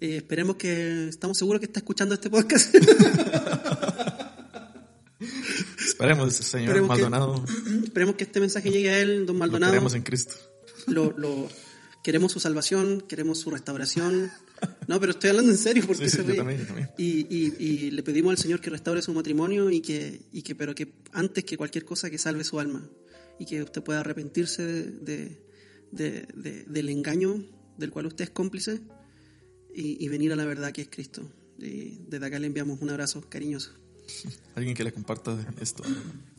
Eh, esperemos que, estamos seguros que está escuchando este podcast. esperemos, señor esperemos Maldonado. Que, esperemos que este mensaje llegue a él, don Maldonado. Lo queremos en Cristo. Lo, lo, queremos su salvación, queremos su restauración. No, pero estoy hablando en serio porque sí, sí, yo también, yo también. Y, y, y, le pedimos al Señor que restaure su matrimonio y que, y que, pero que antes que cualquier cosa que salve su alma y que usted pueda arrepentirse de, de, de, del engaño del cual usted es cómplice y, y, venir a la verdad que es Cristo. Y desde acá le enviamos un abrazo cariñoso. Alguien que le comparta esto.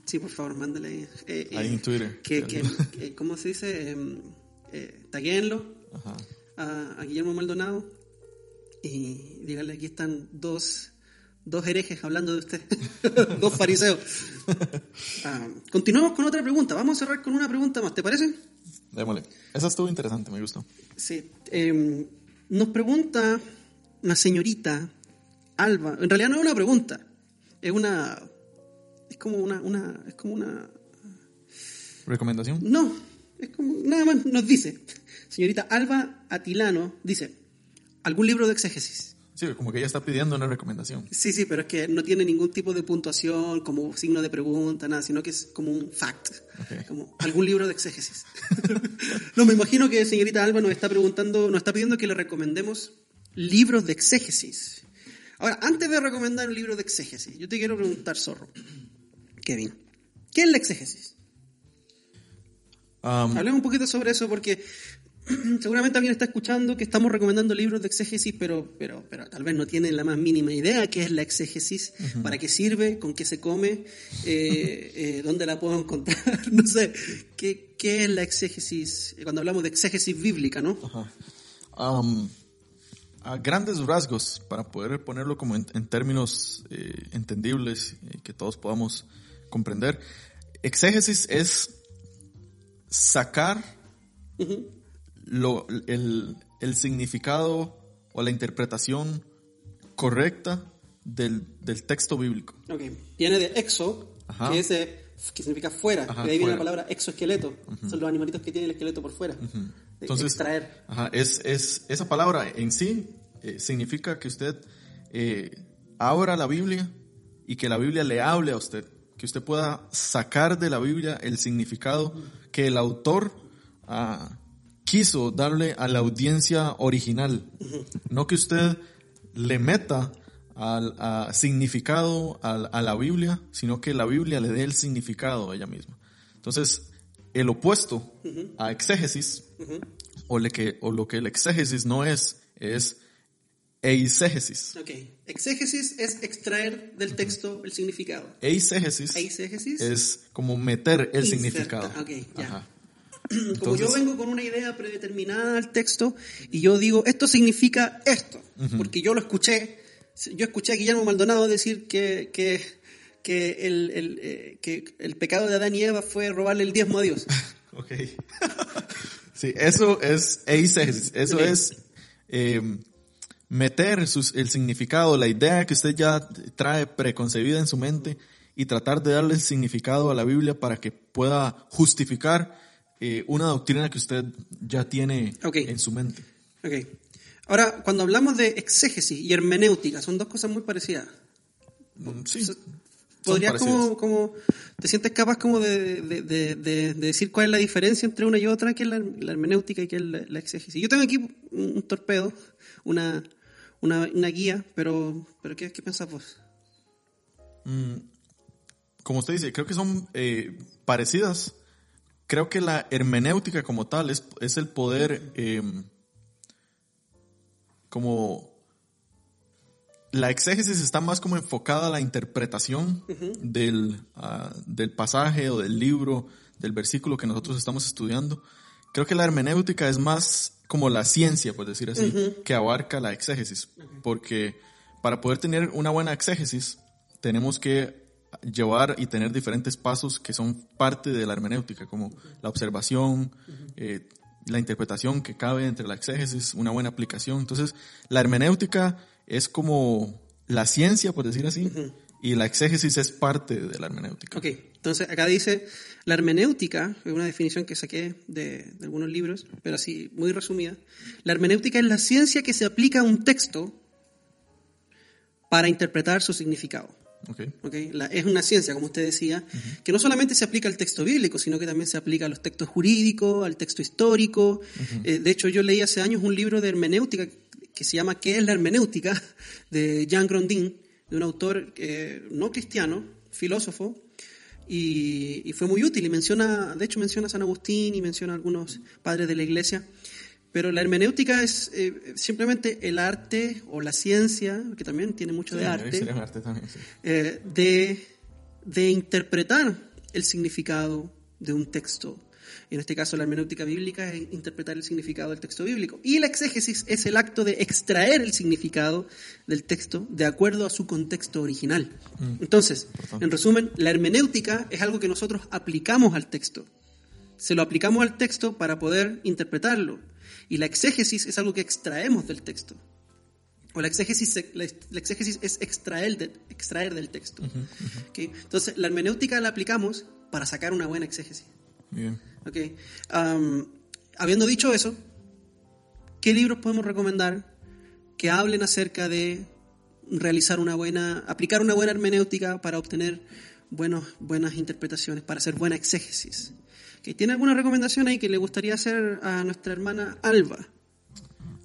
Sí, por favor, mándale. Eh, Ahí en Twitter. Que, que, que, ¿Cómo se dice? Eh, eh, taguéenlo a, a Guillermo Maldonado y díganle aquí están dos dos herejes hablando de usted, dos fariseos. Ah, continuamos con otra pregunta. Vamos a cerrar con una pregunta más, ¿te parece? Démosle. Esa estuvo interesante, me gustó. Sí. Eh, nos pregunta una señorita, Alba. En realidad no es una pregunta, es una. Es como una. una es como una. ¿Recomendación? No, es como. Nada más nos dice. Señorita Alba Atilano dice: ¿algún libro de exégesis? Sí, como que ella está pidiendo una recomendación. Sí, sí, pero es que no tiene ningún tipo de puntuación, como signo de pregunta, nada, sino que es como un fact, okay. como algún libro de exégesis. no, me imagino que señorita Alba nos está preguntando, nos está pidiendo que le recomendemos libros de exégesis. Ahora, antes de recomendar un libro de exégesis, yo te quiero preguntar, Zorro, Kevin, ¿qué es la exégesis? Um, Hablemos un poquito sobre eso porque seguramente alguien está escuchando que estamos recomendando libros de exégesis, pero, pero, pero tal vez no tiene la más mínima idea qué es la exégesis, uh -huh. para qué sirve, con qué se come, eh, eh, dónde la puedo encontrar, no sé, ¿qué, qué es la exégesis, cuando hablamos de exégesis bíblica, ¿no? Uh -huh. um, a grandes rasgos, para poder ponerlo como en, en términos eh, entendibles y que todos podamos comprender, exégesis es sacar uh -huh lo, el, el, significado o la interpretación correcta del, del texto bíblico. Okay. Viene de exo, Ajá. que, es que significa fuera, Ajá, de ahí viene la palabra exoesqueleto, uh -huh. son los animalitos que tienen el esqueleto por fuera, uh -huh. Entonces, extraer. Ajá, es, es, esa palabra en sí eh, significa que usted eh, abra la Biblia y que la Biblia le hable a usted, que usted pueda sacar de la Biblia el significado que el autor... Ah, quiso darle a la audiencia original. No que usted le meta al a significado a, a, la Biblia, sino que la Biblia le dé el significado a ella misma. Entonces, el opuesto a exégesis, o, le que, o lo que el exégesis no es, es eisegesis. Ok, exégesis es extraer del texto el significado. Eisegesis, eisegesis es como meter el Inserta. significado. Okay, ya. Ajá. Como Entonces, yo vengo con una idea predeterminada al texto y yo digo, esto significa esto, uh -huh. porque yo lo escuché, yo escuché a Guillermo Maldonado decir que, que, que, el, el, eh, que el pecado de Adán y Eva fue robarle el diezmo a Dios. ok. sí, eso es eisegesis, eso okay. es eh, meter el significado, la idea que usted ya trae preconcebida en su mente y tratar de darle el significado a la Biblia para que pueda justificar eh, una doctrina que usted ya tiene en su mente. Okay. Ahora, cuando hablamos de exégesis y hermenéutica, son dos cosas muy parecidas. Mm, sí. ¿Podrías como, como, te sientes capaz como de, de, de, decir cuál es la diferencia entre una y otra, qué es la, hermenéutica y qué es la, exégesis? Yo tengo aquí un, torpedo, una, una, una, guía, pero, pero ¿qué, qué pensás vos? Mm, como usted dice, creo que son eh, parecidas. Creo que la hermenéutica como tal es, es el poder eh, como la exégesis está más como enfocada a la interpretación del, ah, del, pasaje o del libro, del versículo que nosotros estamos estudiando. Creo que la hermenéutica es más como la ciencia, por decir así, que abarca la exégesis. Porque para poder tener una buena exégesis, tenemos que llevar y tener diferentes pasos que son parte de la hermenéutica, como la observación, eh, la interpretación que cabe entre la exégesis, una buena aplicación. Entonces, la hermenéutica es como la ciencia, por decir así, y la exégesis es parte de la hermenéutica. Ok, entonces acá dice, la hermenéutica, es una definición que saqué de, de algunos libros, pero así, muy resumida, la hermenéutica es la ciencia que se aplica a un texto para interpretar su significado. Okay. Okay. es una ciencia, como usted decía, que no solamente se aplica al texto bíblico, sino que también se aplica a los textos jurídicos, al texto histórico. Eh, de hecho, yo leí hace años un libro de hermenéutica que se llama ¿Qué es la hermenéutica? de Jean Grondin, de un autor eh, no cristiano, filósofo, y, fue muy útil. Y menciona, de hecho, menciona a San Agustín y menciona a algunos padres de la iglesia. Pero la hermenéutica es eh, simplemente el arte o la ciencia, que también tiene mucho de arte, eh, de, de interpretar el significado de un texto. En este caso, la hermenéutica bíblica es interpretar el significado del texto bíblico. Y la exégesis es el acto de extraer el significado del texto de acuerdo a su contexto original. Mm. Entonces, en resumen, la hermenéutica es algo que nosotros aplicamos al texto. Se lo aplicamos al texto para poder interpretarlo. Y la exégesis es algo que extraemos del texto. O la exégesis, la, exégesis es extraer, extraer del texto. Entonces, la hermenéutica la aplicamos para sacar una buena exégesis. Bien. Okay. habiendo dicho eso, ¿qué libros podemos recomendar que hablen acerca de realizar una buena, aplicar una buena hermenéutica para obtener buenos, buenas interpretaciones, para hacer buena exégesis? ¿Tiene alguna recomendación ahí que le gustaría hacer a nuestra hermana Alba?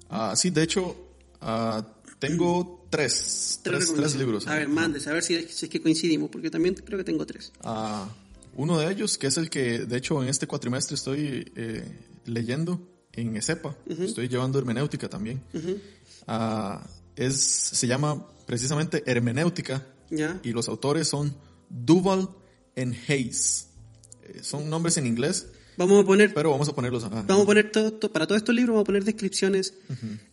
Ah, sí, de hecho, ah, tengo tres, tres, libros. A ver, mandes, a ver si es, que coincidimos, porque también creo que tengo tres. Ah, uno de ellos, que es el que, de hecho, en este cuatrimestre estoy eh, leyendo en ESEPA, estoy llevando hermenéutica también. es, se llama precisamente hermenéutica y los autores son Duval and Hayes. Eh, son nombres en inglés. Vamos a poner. Pero vamos a ponerlos. Vamos a poner todo, para todos estos libros, vamos a poner descripciones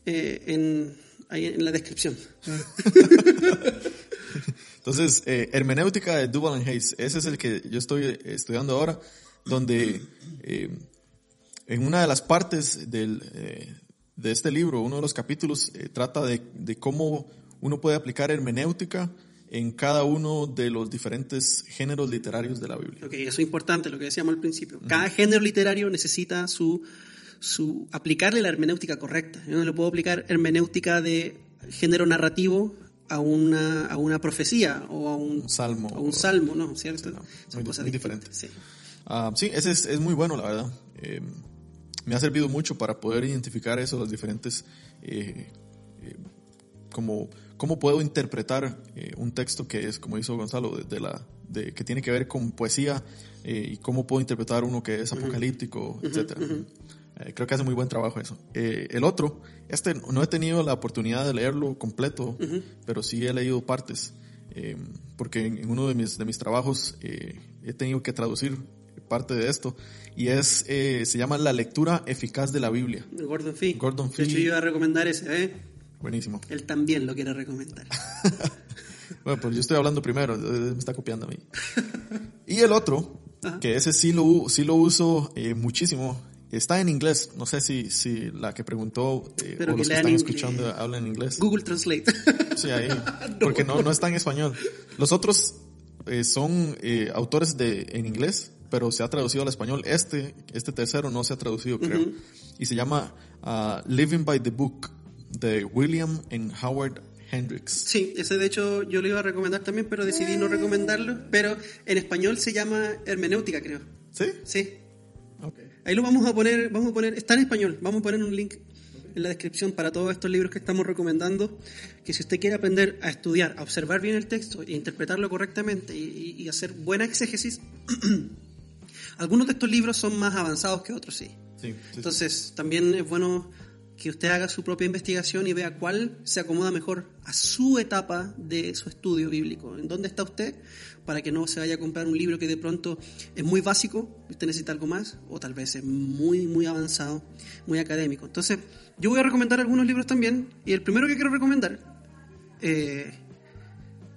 eh, en, ahí en la descripción. Entonces, eh, hermenéutica de Duval and Hayes, ese es el que yo estoy estudiando ahora, donde en una de las partes del, de este libro, uno de los capítulos, trata de, de, cómo uno puede aplicar hermenéutica en cada uno de los diferentes géneros literarios de la Biblia. Ok, eso es importante, lo que decíamos al principio. Cada género literario necesita su, su aplicarle la hermenéutica correcta. Yo no le puedo aplicar hermenéutica de género narrativo a una, a una profecía o a un, salmo. A un salmo, ¿no? ¿Cierto? Son cosas muy diferentes. Sí. Ah, sí, ese es, es, muy bueno, la verdad. Eh, me ha servido mucho para poder identificar eso, los diferentes eh, eh, como cómo puedo interpretar un texto que es, como hizo Gonzalo, de, la, de, que tiene que ver con poesía y cómo puedo interpretar uno que es apocalíptico, etc. Eh, creo que hace muy buen trabajo eso. el otro, este no he tenido la oportunidad de leerlo completo, pero sí he leído partes, porque en, uno de mis, de mis trabajos he tenido que traducir parte de esto y es se llama la lectura eficaz de la Biblia. Gordon Fee. Gordon Fee. De hecho yo iba a recomendar ese, ¿eh? Buenísimo. Él también lo quiere recomendar. bueno, pues yo estoy hablando primero, me está copiando a mí. Y el otro, que ese sí lo, sí lo uso eh, muchísimo, Está en inglés. No sé si, si la que preguntó eh, Pero o que los que están escuchando hablan inglés. Google Translate. Sí, ahí. Porque no, no está en español. Los otros eh, son eh, autores de, en inglés, pero se ha traducido al español. Este, este tercero no se ha traducido, creo. Y se llama ah, Living by the Book de William and Howard Hendricks. Sí, ese de hecho yo lo iba a recomendar también, pero decidí no recomendarlo. Pero en español se llama hermenéutica, creo. ¿Sí? Sí. Ahí lo vamos a poner, vamos a poner, está en español, vamos a poner un link en la descripción para todos estos libros que estamos recomendando, que si usted quiere aprender a estudiar, a observar bien el texto e interpretarlo correctamente y, y- hacer buena exégesis, algunos de estos libros son más avanzados que otros, sí. Sí, sí, sí. Entonces, también es bueno que usted haga su propia investigación y vea cuál se acomoda mejor a su etapa de su estudio bíblico. ¿En dónde está usted? Para que no se vaya a comprar un libro que de pronto es muy básico, usted necesita algo más, o tal vez es muy, muy avanzado, muy académico. Entonces, yo voy a recomendar algunos libros también, y el primero que quiero recomendar, eh,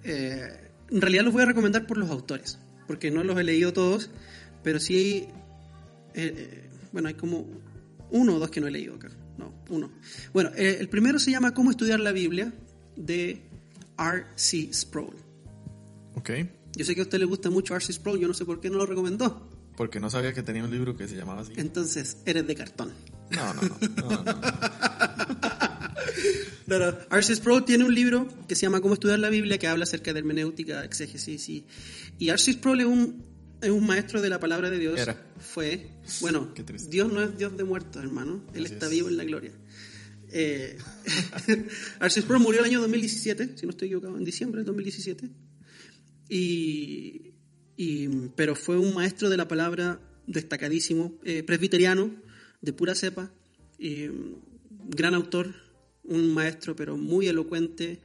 eh, en realidad los voy a recomendar por los autores, porque no los he leído todos, pero sí eh, eh, bueno, hay como uno o dos que no he leído acá. No, uno. Bueno, el primero se llama Cómo estudiar la Biblia de R.C. Sproul. Ok. Yo sé que a usted le gusta mucho R.C. Sproul, yo no sé por qué no lo recomendó. Porque no sabía que tenía un libro que se llamaba así. Entonces, eres de cartón. No, no, no. no, no. Pero. Sproul tiene un libro que se llama Cómo estudiar la Biblia, que habla acerca de hermenéutica, exégesis y... Y R.C. Sproul es un, es un maestro de la palabra de Dios. Era. Fue. Bueno. Dios no es Dios de muertos, hermano. Él Así está es. vivo en la gloria. Eh. Sproul murió el año 2017, si no estoy equivocado, en diciembre del 2017. Y, y- pero fue un maestro de la palabra destacadísimo, eh, presbiteriano, de pura cepa, mm, gran autor, un maestro pero muy elocuente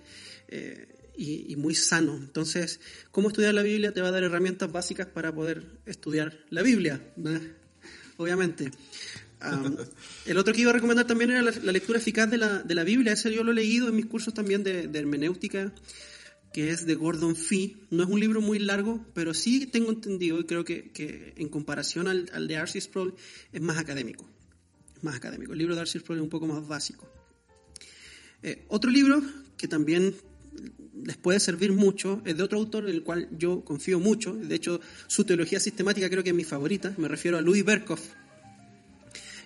eh, y, y muy sano. Entonces, cómo estudiar la Biblia te va a dar herramientas básicas para poder estudiar la Biblia, obviamente. Am, el otro que iba a recomendar también era la, la lectura eficaz de la, de la Biblia. Ese yo lo he leído en mis cursos también de, de hermenéutica, que es de Gordon Fee. No es un libro muy largo, pero sí tengo entendido y creo que, que en comparación al, al de R.C. Sproul es más académico. Más académico. El libro de R.C. Sproul es un poco más básico. Eh, otro libro que también les puede servir mucho es de otro autor en el cual yo confío mucho. De hecho, su teología sistemática creo que es mi favorita. Me refiero a Louis Berkhoff.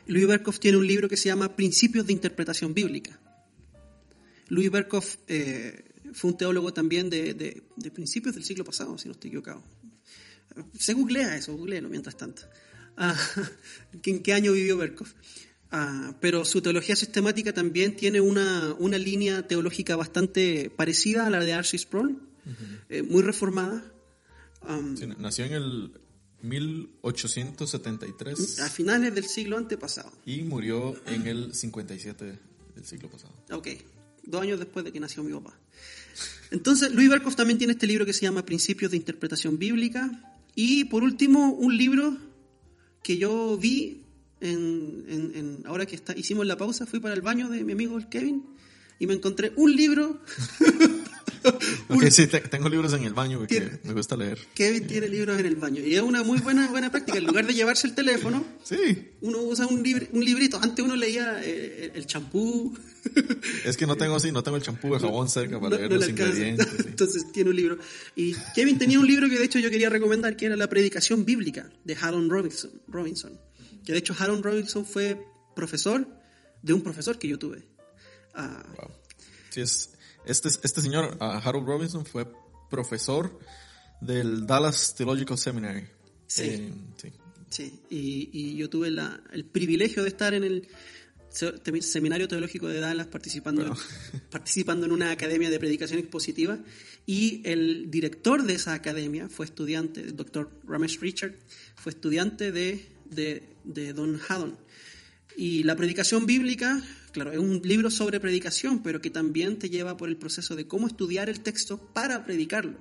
Louis Berkhoff tiene un libro que se llama Principios de Interpretación Bíblica. Louis Berkhoff eh, fue un teólogo también de, de- de principios del siglo pasado, si no estoy equivocado. Se googlea eso, googleelo mientras tanto. Ah, ¿En qué año vivió Berkhoff? Ah, pero su teología sistemática también tiene una, una línea teológica bastante parecida a la de R.C. Sproul, eh, muy reformada. Am, Sí, nació en el 1873 a finales del siglo antepasado. y murió en el 57 del siglo pasado. Ok, dos años después de que nació mi papá. Entonces, Luis Berkhoff también tiene este libro que se llama Principios de Interpretación Bíblica. Y por último, un libro que yo vi en, ahora que está, hicimos la pausa, fui para el baño de mi amigo Kevin y me encontré un libro. Ok, sí, te- tengo libros en el baño porque Tiene- me gusta leer. Kevin tiene libros en el baño y es una muy buena, buena práctica. En lugar de llevarse el teléfono, Sí, uno usa un, libr- un librito. Antes uno leía eh, el champú. es que no tengo así, no tengo el champú de jabón cerca para no- leer no los ingredientes. sí. Entonces tiene un libro. Y Kevin tenía un libro que de hecho yo quería recomendar, que era La Predicación Bíblica, de Harold Robinson. Robinson. Que de hecho Harold Robinson fue profesor de un profesor que yo tuve. Ah, Wow. Sí, es, este, este señor, ah, Harold Robinson, fue profesor del Dallas Theological Seminary. Sí. Eh, sí. sí, y, y yo tuve la- el privilegio de estar en el Seminario Teológico de Dallas participando, Bueno. participando en una academia de predicación expositiva y el director de esa academia fue estudiante, el doctor Ramesh Richard, fue estudiante de, de, de Don Haddon. Y la predicación bíblica, claro, es un libro sobre predicación, pero que también te lleva por el proceso de cómo estudiar el texto para predicarlo.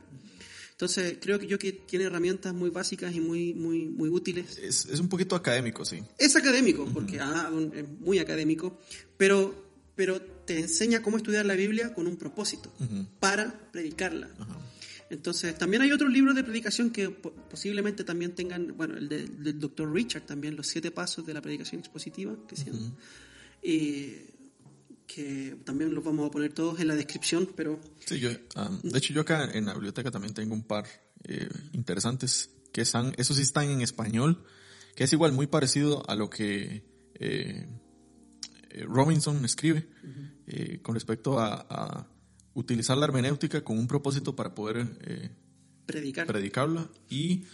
Entonces, creo que yo que tiene herramientas muy básicas y muy, muy, muy útiles. Es, es un poquito académico, sí. Es académico, porque ah, un- es muy académico, pero, pero te enseña cómo estudiar la Biblia con un propósito, para predicarla. Entonces, también hay otros libros de predicación que po- posiblemente también tengan, bueno, el de- del doctor Richard también, Los siete pasos de la predicación expositiva, que se llama. Eh, que también los vamos a poner todos en la descripción, pero Sí, yo, um, de hecho yo acá en la biblioteca también tengo un par eh, interesantes que están, esos sí están en español, que es igual muy parecido a lo que eh, eh, Robinson escribe con respecto a, a utilizar la hermenéutica con un propósito para poder eh, predicar. predicarla y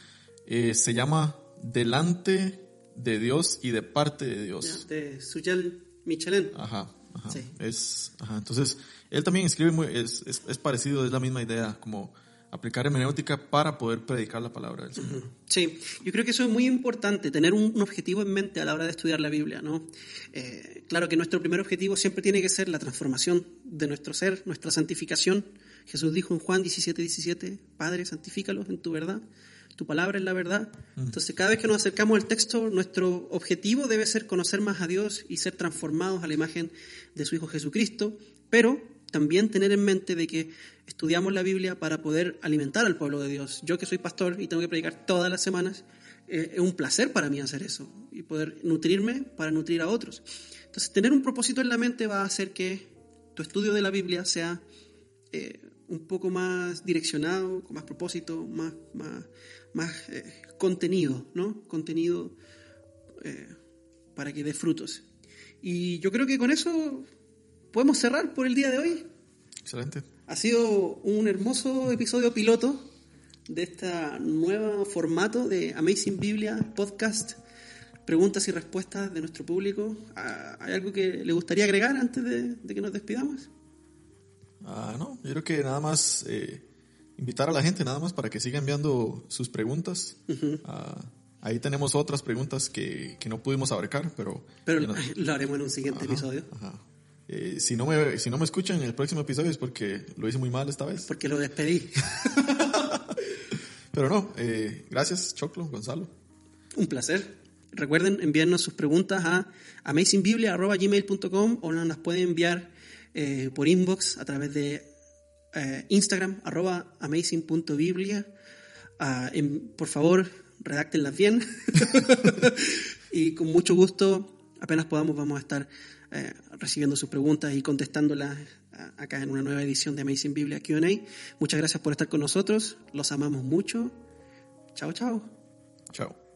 eh, se llama Delante de Dios y de parte de Dios. De Suyal Michelin. Ajá, ajá. Sí. Es, ajá. Entonces, él también escribe muy, es, es, es parecido, es la misma idea, como aplicar hermenéutica para poder predicar la palabra del Señor. Sí, yo creo que eso es muy importante, tener un, objetivo en mente a la hora de estudiar la Biblia, ¿no? Eh, claro que nuestro primer objetivo siempre tiene que ser la transformación de nuestro ser, nuestra santificación. Jesús dijo en Juan 17, 17, Padre, santifícalos en tu verdad, tu palabra es la verdad. Entonces, cada vez que nos acercamos al texto, nuestro objetivo debe ser conocer más a Dios y ser transformados a la imagen de su Hijo Jesucristo, pero también tener en mente de que estudiamos la Biblia para poder alimentar al pueblo de Dios. Yo que soy pastor y tengo que predicar todas las semanas, eh, es un placer para mí hacer eso y poder nutrirme para nutrir a otros. Entonces, tener un propósito en la mente va a hacer que tu estudio de la Biblia sea eh, un poco más direccionado, con más propósito, más, más, más eh, contenido, ¿no? Contenido eh, para que dé frutos. Y yo creo que con eso podemos cerrar por el día de hoy. Excelente. Ha sido un hermoso episodio piloto de este nuevo formato de Amazing Biblia Podcast. Preguntas y respuestas de nuestro público. Ah, ¿Hay algo que le gustaría agregar antes de, de que nos despidamos? Ah, no, yo creo que nada más eh, invitar a la gente, nada más para que siga enviando sus preguntas. Ah, ahí tenemos otras preguntas que, que no pudimos abarcar, pero... Pero que no- lo haremos en un siguiente Ajá, episodio. ajá. Eh, si, no me, si no me escuchan en el próximo episodio es porque lo hice muy mal esta vez. Porque lo despedí. Pero no, eh, gracias Choclo, Gonzalo. Un placer. Recuerden enviarnos sus preguntas a amazingbiblia.gmail.com o nos las pueden enviar eh, por inbox a través de eh, Instagram, arroba amazing.biblia. Ah, por favor, redáctenlas bien. y con mucho gusto, apenas podamos, vamos a estar eh, recibiendo sus preguntas y contestándolas acá en una nueva edición de Amazing Biblia QA. Muchas gracias por estar con nosotros. Los amamos mucho. Chao, chao. Chao.